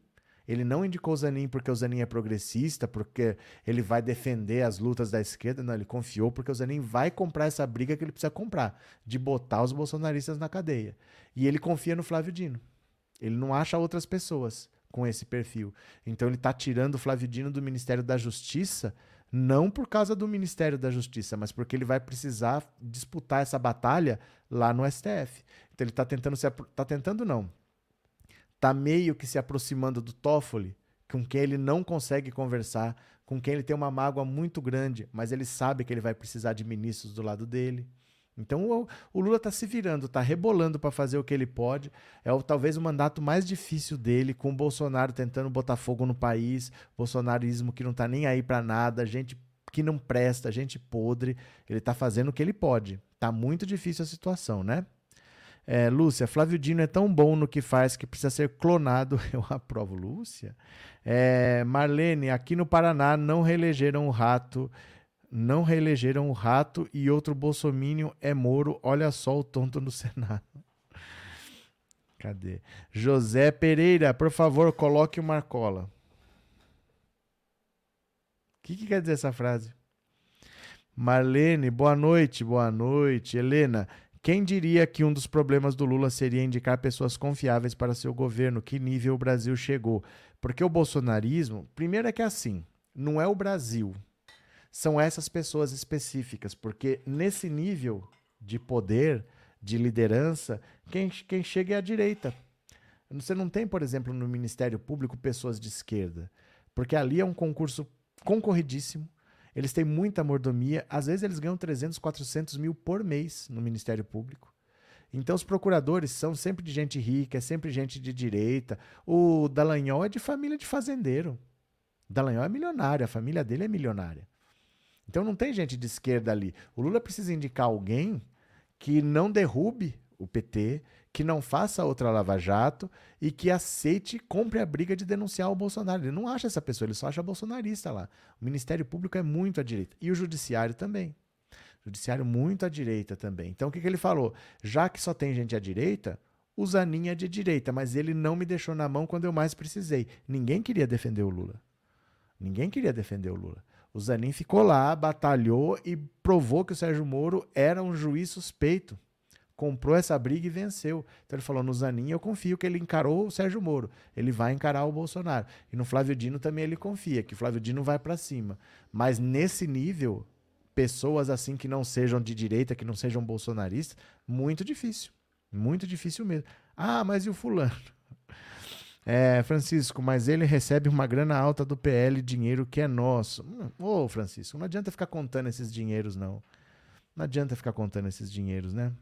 Ele não indicou o Zanin porque o Zanin é progressista, porque ele vai defender as lutas da esquerda. Não, ele confiou porque o Zanin vai comprar essa briga que ele precisa comprar, de botar os bolsonaristas na cadeia. E ele confia no Flávio Dino. Ele não acha outras pessoas com esse perfil. Então ele está tirando o Flávio Dino do Ministério da Justiça, não por causa do Ministério da Justiça, mas porque ele vai precisar disputar essa batalha lá no STF. Então ele está tentando se tá tentando não. Tá meio que se aproximando do Toffoli, com quem ele não consegue conversar, com quem ele tem uma mágoa muito grande, mas ele sabe que ele vai precisar de ministros do lado dele. Então o, o Lula está se virando, está rebolando para fazer o que ele pode. É o, talvez o mandato mais difícil dele, com o Bolsonaro tentando botar fogo no país, bolsonarismo que não está nem aí para nada, gente que não presta, gente podre. Ele está fazendo o que ele pode. Tá muito difícil a situação, né? É, Lúcia, Flávio Dino é tão bom no que faz que precisa ser clonado. Eu aprovo, Lúcia. É, Marlene, aqui no Paraná não reelegeram o rato não reelegeram o rato e outro bolsomínio é Moro. Olha só o tonto no Senado. Cadê? José Pereira, por favor, coloque o Marcola. O que, que quer dizer essa frase? Marlene, boa noite, boa noite. Helena, quem diria que um dos problemas do Lula seria indicar pessoas confiáveis para seu governo? Que nível o Brasil chegou? Porque o bolsonarismo, primeiro é que é assim, não é o Brasil, são essas pessoas específicas, porque nesse nível de poder, de liderança, quem, quem chega é a direita. Você não tem, por exemplo, no Ministério Público pessoas de esquerda, porque ali é um concurso concorridíssimo, eles têm muita mordomia, às vezes eles ganham 300, 400 mil por mês no Ministério Público. Então os procuradores são sempre de gente rica, é sempre gente de direita. O Dallagnol é de família de fazendeiro. Dallagnol é milionário, a família dele é milionária. Então não tem gente de esquerda ali. O Lula precisa indicar alguém que não derrube o PT, que não faça outra Lava Jato e que aceite, compre a briga de denunciar o Bolsonaro. Ele não acha essa pessoa, ele só acha bolsonarista lá. O Ministério Público é muito à direita. E o Judiciário também. Judiciário muito à direita também. Então o que, que ele falou? Já que só tem gente à direita, o Zanin é de direita, mas ele não me deixou na mão quando eu mais precisei. Ninguém queria defender o Lula. Ninguém queria defender o Lula. O Zanin ficou lá, batalhou e provou que o Sérgio Moro era um juiz suspeito. Comprou essa briga e venceu. Então ele falou: no Zanin eu confio que ele encarou o Sérgio Moro. Ele vai encarar o Bolsonaro. E no Flávio Dino também ele confia, que o Flávio Dino vai para cima. Mas nesse nível, pessoas assim que não sejam de direita, que não sejam bolsonaristas, muito difícil. Muito difícil mesmo. Ah, mas e o fulano? É, Francisco, mas ele recebe uma grana alta do PL, dinheiro que é nosso. Ô, Francisco, não adianta ficar contando esses dinheiros, não. Não adianta ficar contando esses dinheiros, né?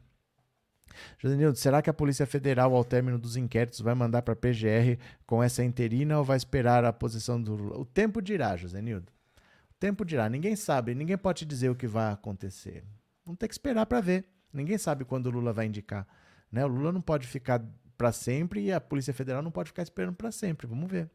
Josenildo, será que a Polícia Federal, ao término dos inquéritos, vai mandar para a PGR com essa interina ou vai esperar a posição do Lula? O tempo dirá, Josenildo. O tempo dirá. Ninguém sabe, ninguém pode dizer o que vai acontecer. Vamos ter que esperar para ver. Ninguém sabe quando o Lula vai indicar. Né? O Lula não pode ficar para sempre e a Polícia Federal não pode ficar esperando para sempre. Vamos ver.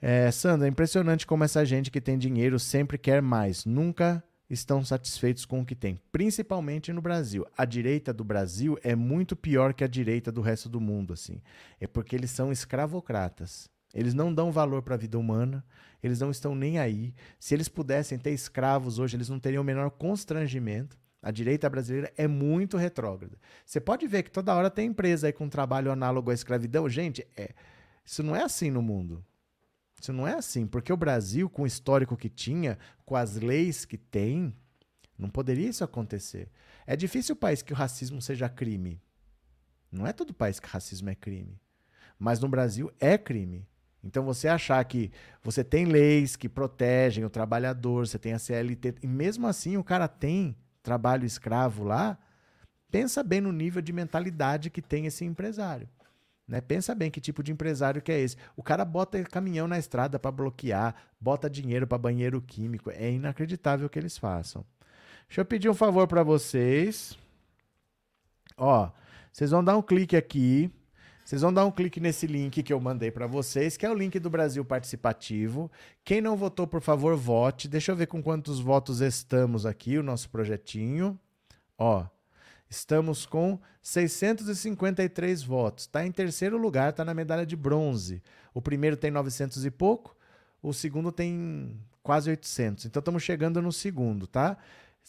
É, Sandra, é impressionante como essa gente que tem dinheiro sempre quer mais, nunca estão satisfeitos com o que tem, principalmente no Brasil. A direita do Brasil é muito pior que a direita do resto do mundo, assim. É porque eles são escravocratas. Eles não dão valor para a vida humana, eles não estão nem aí. Se eles pudessem ter escravos hoje, eles não teriam o menor constrangimento. A direita brasileira é muito retrógrada. Você pode ver que toda hora tem empresa aí com trabalho análogo à escravidão. Gente, é, isso não é assim no mundo. Isso não é assim, porque o Brasil, com o histórico que tinha, com as leis que tem, não poderia isso acontecer. É difícil o país que o racismo seja crime. Não é todo país que racismo é crime. Mas no Brasil é crime. Então você achar que você tem leis que protegem o trabalhador, você tem a CLT, e mesmo assim o cara tem trabalho escravo lá, pensa bem no nível de mentalidade que tem esse empresário. Né? Pensa bem que tipo de empresário que é esse. O cara bota caminhão na estrada para bloquear, bota dinheiro para banheiro químico. É inacreditável que eles façam. Deixa eu pedir um favor para vocês. Ó, vocês vão dar um clique aqui. Vocês vão dar um clique nesse link que eu mandei para vocês, que é o link do Brasil Participativo. Quem não votou, por favor, vote. Deixa eu ver com quantos votos estamos aqui, o nosso projetinho. Ó, estamos com 653 votos. Está em terceiro lugar, está na medalha de bronze. O primeiro tem 900 e pouco, o segundo tem quase 800. Então estamos chegando no segundo, tá?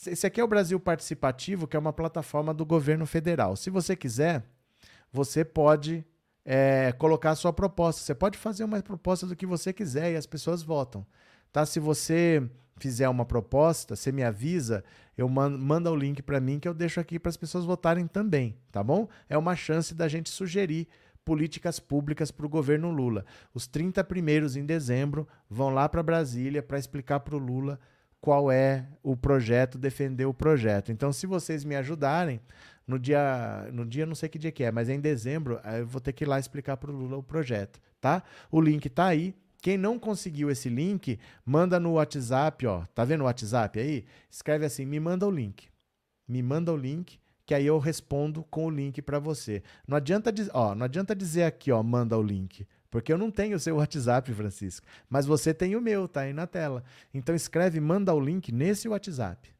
Esse aqui é o Brasil Participativo, que é uma plataforma do governo federal. Se você quiser, você pode é, colocar a sua proposta. Você pode fazer uma proposta do que você quiser e as pessoas votam. Tá? Se você fizer uma proposta, você me avisa, eu mando, manda o link para mim que eu deixo aqui para as pessoas votarem também, tá bom? É uma chance da gente sugerir políticas públicas para o governo Lula. Os 30 primeiros em dezembro vão lá para Brasília para explicar para o Lula qual é o projeto, defender o projeto. Então, se vocês me ajudarem, no dia, no dia não sei que dia que é, mas em dezembro, eu vou ter que ir lá explicar para o Lula o projeto, tá? O link está aí. Quem não conseguiu esse link, manda no WhatsApp, ó. Tá vendo o WhatsApp aí? Escreve assim: "Me manda o link". Me manda o link que aí eu respondo com o link para você. Não adianta, ó, não adianta dizer aqui, ó, manda o link, porque eu não tenho o seu WhatsApp, Francisco, mas você tem o meu, tá aí na tela. Então escreve, manda o link nesse WhatsApp.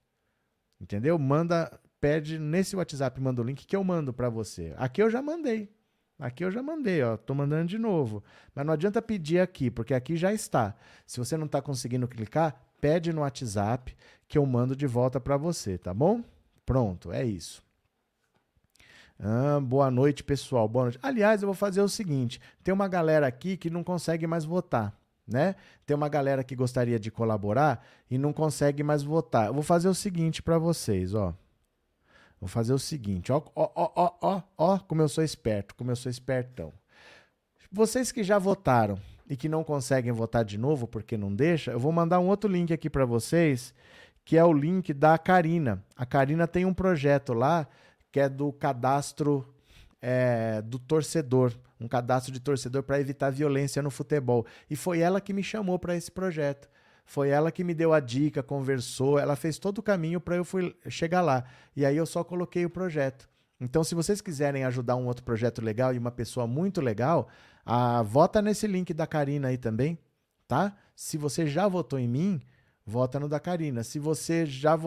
Entendeu? Manda pede nesse WhatsApp, manda o link que eu mando para você. Aqui eu já mandei. Aqui eu já mandei, ó, tô mandando de novo. Mas não adianta pedir aqui, porque aqui já está. Se você não está conseguindo clicar, pede no WhatsApp que eu mando de volta para você, tá bom? Pronto, é isso. Ah, boa noite, pessoal. Boa noite. Aliás, eu vou fazer o seguinte: tem uma galera aqui que não consegue mais votar, né? Tem uma galera que gostaria de colaborar e não consegue mais votar. Eu vou fazer o seguinte para vocês, ó. Vou fazer o seguinte, ó, ó, ó, ó, ó, como eu sou esperto, como eu sou espertão. Vocês que já votaram e que não conseguem votar de novo porque não deixa, eu vou mandar um outro link aqui para vocês, que é o link da Karina. A Karina tem um projeto lá que é do cadastro é, do torcedor, um cadastro de torcedor para evitar violência no futebol. E foi ela que me chamou para esse projeto. Foi ela que me deu a dica, conversou, ela fez todo o caminho para eu fui chegar lá. E aí eu só coloquei o projeto. Então, se vocês quiserem ajudar um outro projeto legal e uma pessoa muito legal, ah, vota nesse link da Karina aí também, tá? Se você já votou em mim, vota no da Karina. Se você já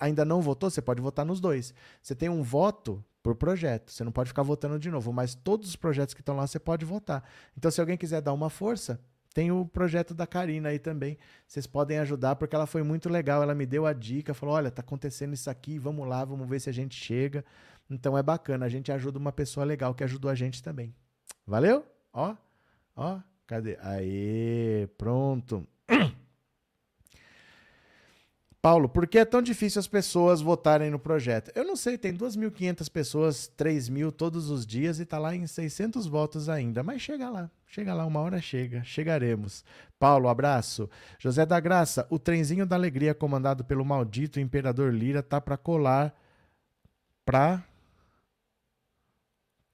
ainda não votou, você pode votar nos dois. Você tem um voto por projeto. Você não pode ficar votando de novo, mas todos os projetos que estão lá você pode votar. Então, se alguém quiser dar uma força, tem o projeto da Karina aí também. Vocês podem ajudar, porque ela foi muito legal. Ela me deu a dica, falou: olha, tá acontecendo isso aqui, vamos lá, vamos ver se a gente chega. Então é bacana, a gente ajuda uma pessoa legal que ajudou a gente também. Valeu? Ó, ó, cadê? Aí, pronto. Paulo, por que é tão difícil as pessoas votarem no projeto? Eu não sei, tem 2.500 pessoas, 3.000 todos os dias e tá lá em 600 votos ainda, mas chega lá, chega lá, uma hora chega, chegaremos. Paulo, abraço. José da Graça, o trenzinho da alegria comandado pelo maldito imperador Lira tá para colar pra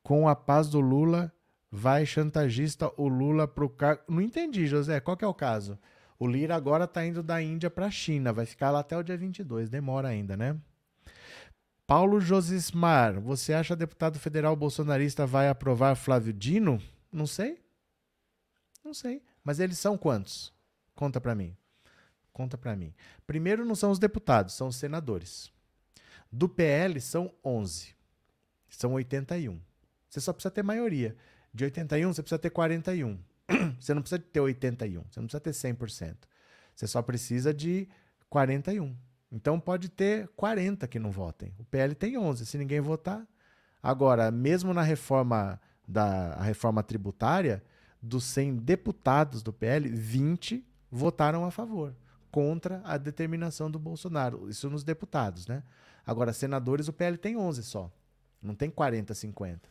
com a paz do Lula, vai chantagista o Lula pro cargo. Não entendi, José, qual que é o caso? O Lira agora está indo da Índia para a China, vai ficar lá até o dia 22, demora ainda, né? Paulo Josismar, você acha deputado federal bolsonarista vai aprovar Flávio Dino? Não sei. Não sei. Mas eles são quantos? Conta para mim. Conta para mim. Primeiro não são os deputados, são os senadores. Do PL são 11. São 81. Você só precisa ter maioria. De 81 você precisa ter 41. Você não precisa ter 81, você não precisa ter 100%. Você só precisa de 41. Então pode ter 40 que não votem. O PL tem 11, se ninguém votar. Agora, mesmo na reforma da reforma tributária, dos 100 deputados do PL, 20 votaram a favor, contra a determinação do Bolsonaro. Isso nos deputados, né? Agora, senadores, o PL tem 11 só. Não tem 40, 50.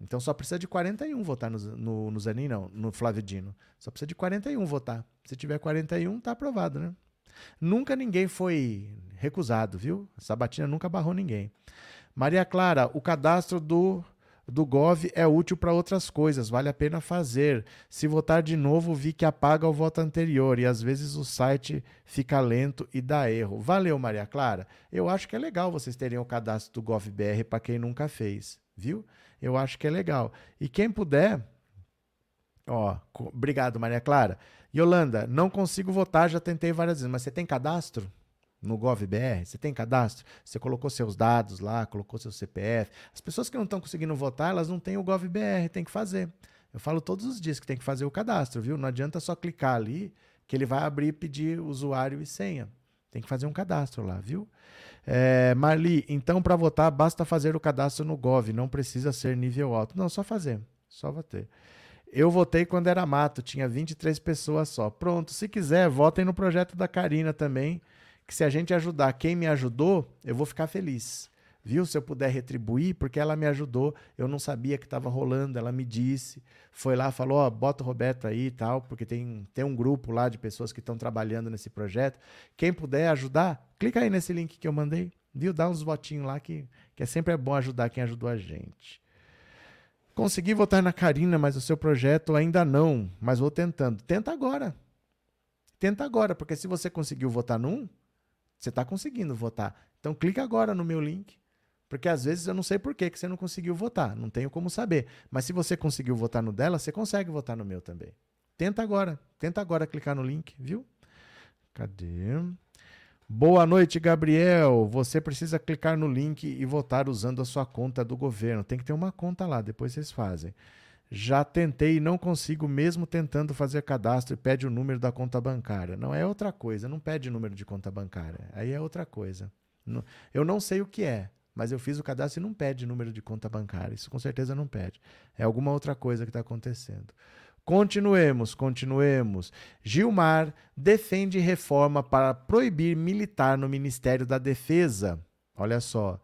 Então só precisa de 41 votar no, no, no Zanin, não, no Flávio Dino. Só precisa de 41 votar. Se tiver 41, tá aprovado, né? Nunca ninguém foi recusado, viu? Sabatina nunca barrou ninguém. Maria Clara, o cadastro do, do Gov é útil para outras coisas, vale a pena fazer. Se votar de novo, vi que apaga o voto anterior e às vezes o site fica lento e dá erro. Valeu, Maria Clara. Eu acho que é legal vocês terem o cadastro do GovBR para quem nunca fez, viu? Eu acho que é legal. E quem puder, ó, obrigado, Maria Clara. Yolanda, não consigo votar, já tentei várias vezes, mas você tem cadastro? no GovBR, você tem cadastro? Você colocou seus dados lá, colocou seu CPF. As pessoas que não estão conseguindo votar, elas não têm o GovBR, tem que fazer. Eu falo todos os dias que tem que fazer o cadastro, viu? Não adianta só clicar ali que ele vai abrir e pedir usuário e senha. Tem que fazer um cadastro lá, viu? É, Marli, então para votar basta fazer o cadastro no Gov, não precisa ser nível alto. Não, só fazer, só votar. Eu votei quando era mato, tinha 23 pessoas só. Pronto, se quiser, votem no projeto da Karina também, que se a gente ajudar quem me ajudou, eu vou ficar feliz viu? Se eu puder retribuir, porque ela me ajudou, eu não sabia que estava rolando, ela me disse, foi lá, falou, ó, bota o Roberto aí e tal, porque tem, tem um grupo lá de pessoas que estão trabalhando nesse projeto. Quem puder ajudar, clica aí nesse link que eu mandei, viu? Dá uns votinhos lá que, que é sempre é bom ajudar quem ajudou a gente. Consegui votar na Karina, mas o seu projeto ainda não, mas vou tentando. Tenta agora. Tenta agora, porque se você conseguiu votar num, você está conseguindo votar. Então clica agora no meu link porque às vezes eu não sei por que, você não conseguiu votar, não tenho como saber. Mas se você conseguiu votar no dela, você consegue votar no meu também. Tenta agora, tenta agora clicar no link, viu? Cadê? Boa noite, Gabriel. Você precisa clicar no link e votar usando a sua conta do governo. Tem que ter uma conta lá, depois vocês fazem. Já tentei e não consigo, mesmo tentando fazer cadastro, e pede o número da conta bancária. Não é outra coisa, não pede número de conta bancária. Aí é outra coisa. Eu não sei o que é, mas eu fiz o cadastro e não pede número de conta bancária. Isso com certeza não pede. É alguma outra coisa que está acontecendo. Continuemos, continuemos. Gilmar defende reforma para proibir militar no Ministério da Defesa. Olha só.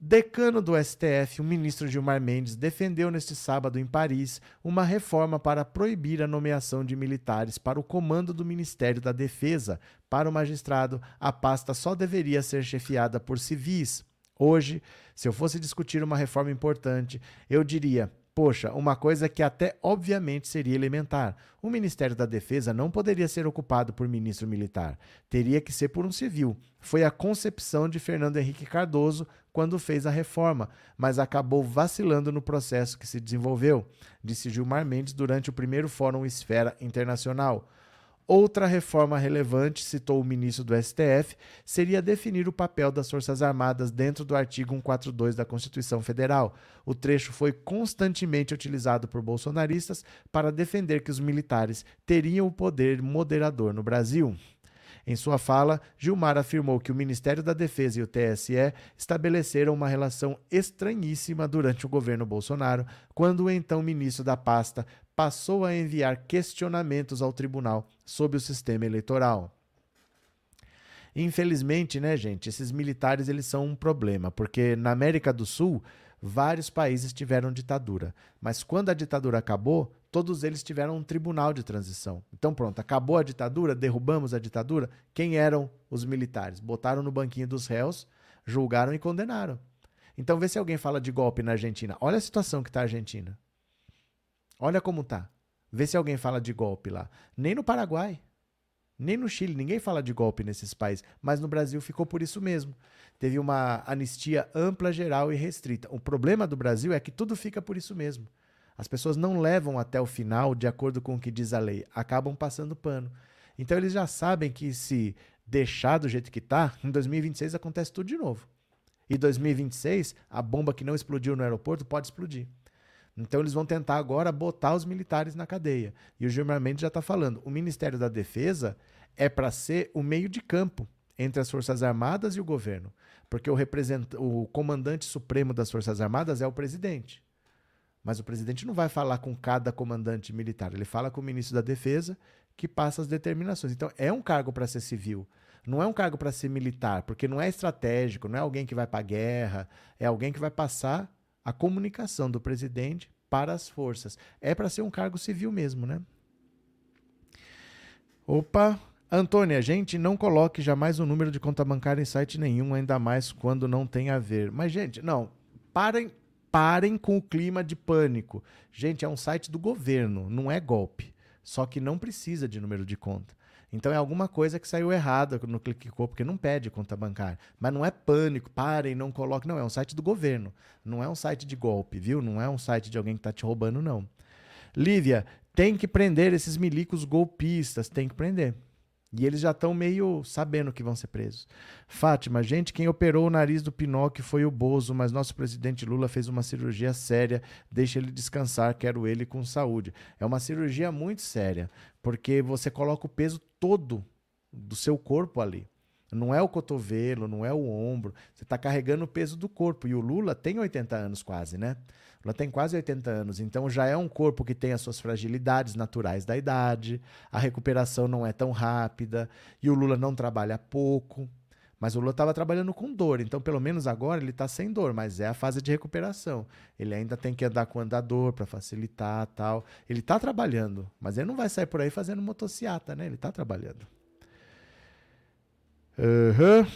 Decano do STF, o ministro Gilmar Mendes, defendeu neste sábado em Paris uma reforma para proibir a nomeação de militares para o comando do Ministério da Defesa. Para o magistrado, a pasta só deveria ser chefiada por civis. Hoje, se eu fosse discutir uma reforma importante, eu diria: Poxa, uma coisa que até obviamente seria elementar. O Ministério da Defesa não poderia ser ocupado por ministro militar. Teria que ser por um civil. Foi a concepção de Fernando Henrique Cardoso quando fez a reforma, mas acabou vacilando no processo que se desenvolveu, disse Gilmar Mendes durante o primeiro Fórum Esfera Internacional. Outra reforma relevante, citou o ministro do STF, seria definir o papel das Forças Armadas dentro do artigo 142 da Constituição Federal. O trecho foi constantemente utilizado por bolsonaristas para defender que os militares teriam o poder moderador no Brasil. Em sua fala, Gilmar afirmou que o Ministério da Defesa e o TSE estabeleceram uma relação estranhíssima durante o governo Bolsonaro, quando o então ministro da pasta passou a enviar questionamentos ao tribunal sobre o sistema eleitoral. Infelizmente, né, gente, esses militares eles são um problema, porque na América do Sul vários países tiveram ditadura, mas quando a ditadura acabou, todos eles tiveram um tribunal de transição. Então pronto, acabou a ditadura, derrubamos a ditadura, quem eram os militares? Botaram no banquinho dos réus, julgaram e condenaram. Então vê se alguém fala de golpe na Argentina. Olha a situação que está a Argentina. Olha como tá. Vê se alguém fala de golpe lá. Nem no Paraguai, nem no Chile, ninguém fala de golpe nesses países, mas no Brasil ficou por isso mesmo. Teve uma anistia ampla, geral e restrita. O problema do Brasil é que tudo fica por isso mesmo. As pessoas não levam até o final de acordo com o que diz a lei, acabam passando pano. Então eles já sabem que se deixar do jeito que está, em 2026 acontece tudo de novo. E 2026, a bomba que não explodiu no aeroporto pode explodir. Então eles vão tentar agora botar os militares na cadeia. E o Gilmar Mendes já está falando: o Ministério da Defesa é para ser o meio de campo entre as Forças Armadas e o governo. Porque o, represent... o comandante supremo das Forças Armadas é o presidente. Mas o presidente não vai falar com cada comandante militar, ele fala com o ministro da Defesa, que passa as determinações. Então é um cargo para ser civil. Não é um cargo para ser militar, porque não é estratégico, não é alguém que vai para a guerra, é alguém que vai passar a comunicação do presidente para as forças. É para ser um cargo civil mesmo, né? Opa, Antônia, gente, não coloque jamais o número de conta bancária em site nenhum, ainda mais quando não tem a ver. Mas, gente, não, parem, parem com o clima de pânico. Gente, é um site do governo, não é golpe. Só que não precisa de número de conta. Então é alguma coisa que saiu errada no Clicicô, porque não pede conta bancária. Mas não é pânico, parem, não coloquem. Não, é um site do governo. Não é um site de golpe, viu? Não é um site de alguém que está te roubando, não. Lívia, tem que prender esses milicos golpistas, tem que prender. E eles já estão meio sabendo que vão ser presos. Fátima, gente, quem operou o nariz do Pinóquio foi o Bozo, mas nosso presidente Lula fez uma cirurgia séria. Deixa ele descansar, quero ele com saúde. É uma cirurgia muito séria, porque você coloca o peso todo do seu corpo ali. Não é o cotovelo, não é o ombro. Você está carregando o peso do corpo. E o Lula tem 80 anos quase, né? Lula tem quase 80 anos. Então já é um corpo que tem as suas fragilidades naturais da idade. A recuperação não é tão rápida. E o Lula não trabalha pouco. Mas o Lula estava trabalhando com dor, então pelo menos agora ele está sem dor, mas é a fase de recuperação. Ele ainda tem que andar com andador para facilitar tal. Ele está trabalhando, mas ele não vai sair por aí fazendo motociata, né? Ele está trabalhando. Uhum.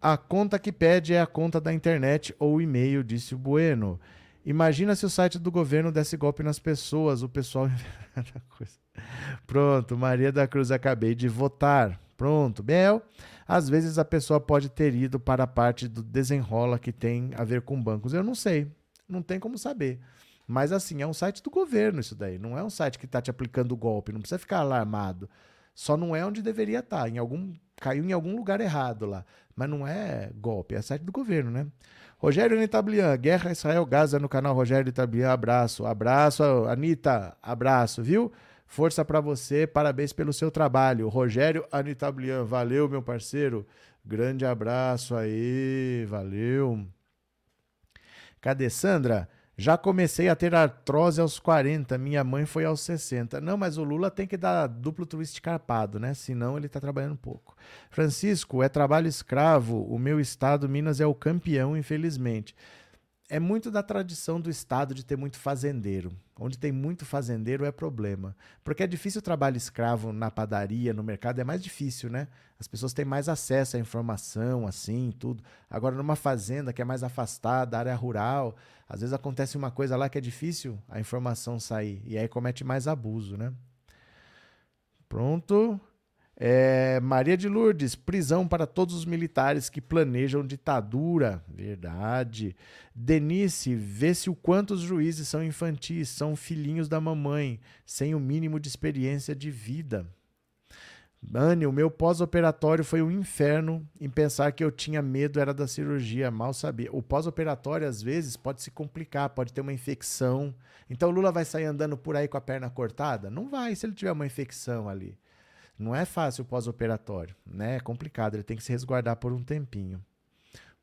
A conta que pede é a conta da internet ou e-mail, disse o Bueno. Imagina se o site do governo desse golpe nas pessoas, o pessoal. Pronto, Maria da Cruz, acabei de votar. Pronto, Bel. Às vezes a pessoa pode ter ido para a parte do desenrola que tem a ver com bancos. Eu não sei, não tem como saber. Mas assim, é um site do governo isso daí. Não é um site que está te aplicando golpe. Não precisa ficar alarmado. Só não é onde deveria estar. Tá. Em algum caiu em algum lugar errado lá. Mas não é golpe, é site do governo, né? Rogério Nitablian, Guerra Israel-Gaza no canal Rogério Nitablian, abraço. Abraço, Anitta, abraço, viu? Força para você, parabéns pelo seu trabalho. Rogério Anitablian, valeu, meu parceiro. Grande abraço aí, valeu. Cadê Sandra? Já comecei a ter artrose aos 40, minha mãe foi aos 60. Não, mas o Lula tem que dar duplo twist carpado, né? Senão ele está trabalhando pouco. Francisco, é trabalho escravo. O meu estado, Minas, é o campeão, infelizmente. É muito da tradição do Estado de ter muito fazendeiro. Onde tem muito fazendeiro é problema. Porque é difícil o trabalho escravo na padaria, no mercado, é mais difícil, né? As pessoas têm mais acesso à informação, assim, tudo. Agora, numa fazenda que é mais afastada, área rural, às vezes acontece uma coisa lá que é difícil a informação sair. E aí comete mais abuso, né? Pronto. É, Maria de Lourdes, prisão para todos os militares que planejam ditadura. Verdade. Denise, vê-se o quanto os juízes são infantis, são filhinhos da mamãe, sem o mínimo de experiência de vida. Anne, o meu pós-operatório foi um inferno em pensar que eu tinha medo era da cirurgia, mal sabia. O pós-operatório, às vezes, pode se complicar, pode ter uma infecção. Então o Lula vai sair andando por aí com a perna cortada? Não vai, se ele tiver uma infecção ali. Não é fácil o pós-operatório, né? É complicado, ele tem que se resguardar por um tempinho.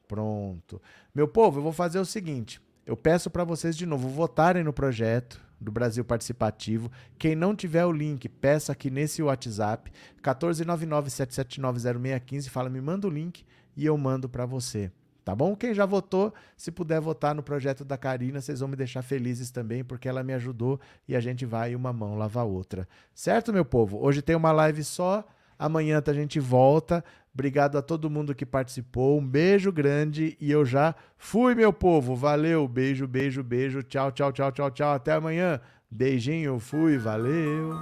Pronto. Meu povo, eu vou fazer o seguinte: eu peço para vocês de novo votarem no projeto do Brasil Participativo. Quem não tiver o link, peça aqui nesse WhatsApp 14997790615, fala, me manda o link e eu mando para você. Tá bom? Quem já votou, se puder votar no projeto da Karina, vocês vão me deixar felizes também, porque ela me ajudou e a gente vai uma mão lava a outra. Certo, meu povo? Hoje tem uma live só, amanhã a gente volta. Obrigado a todo mundo que participou. Um beijo grande e eu já fui, meu povo. Valeu, beijo, beijo, beijo. Tchau, tchau, tchau, tchau, tchau. Até amanhã. Beijinho, fui, valeu.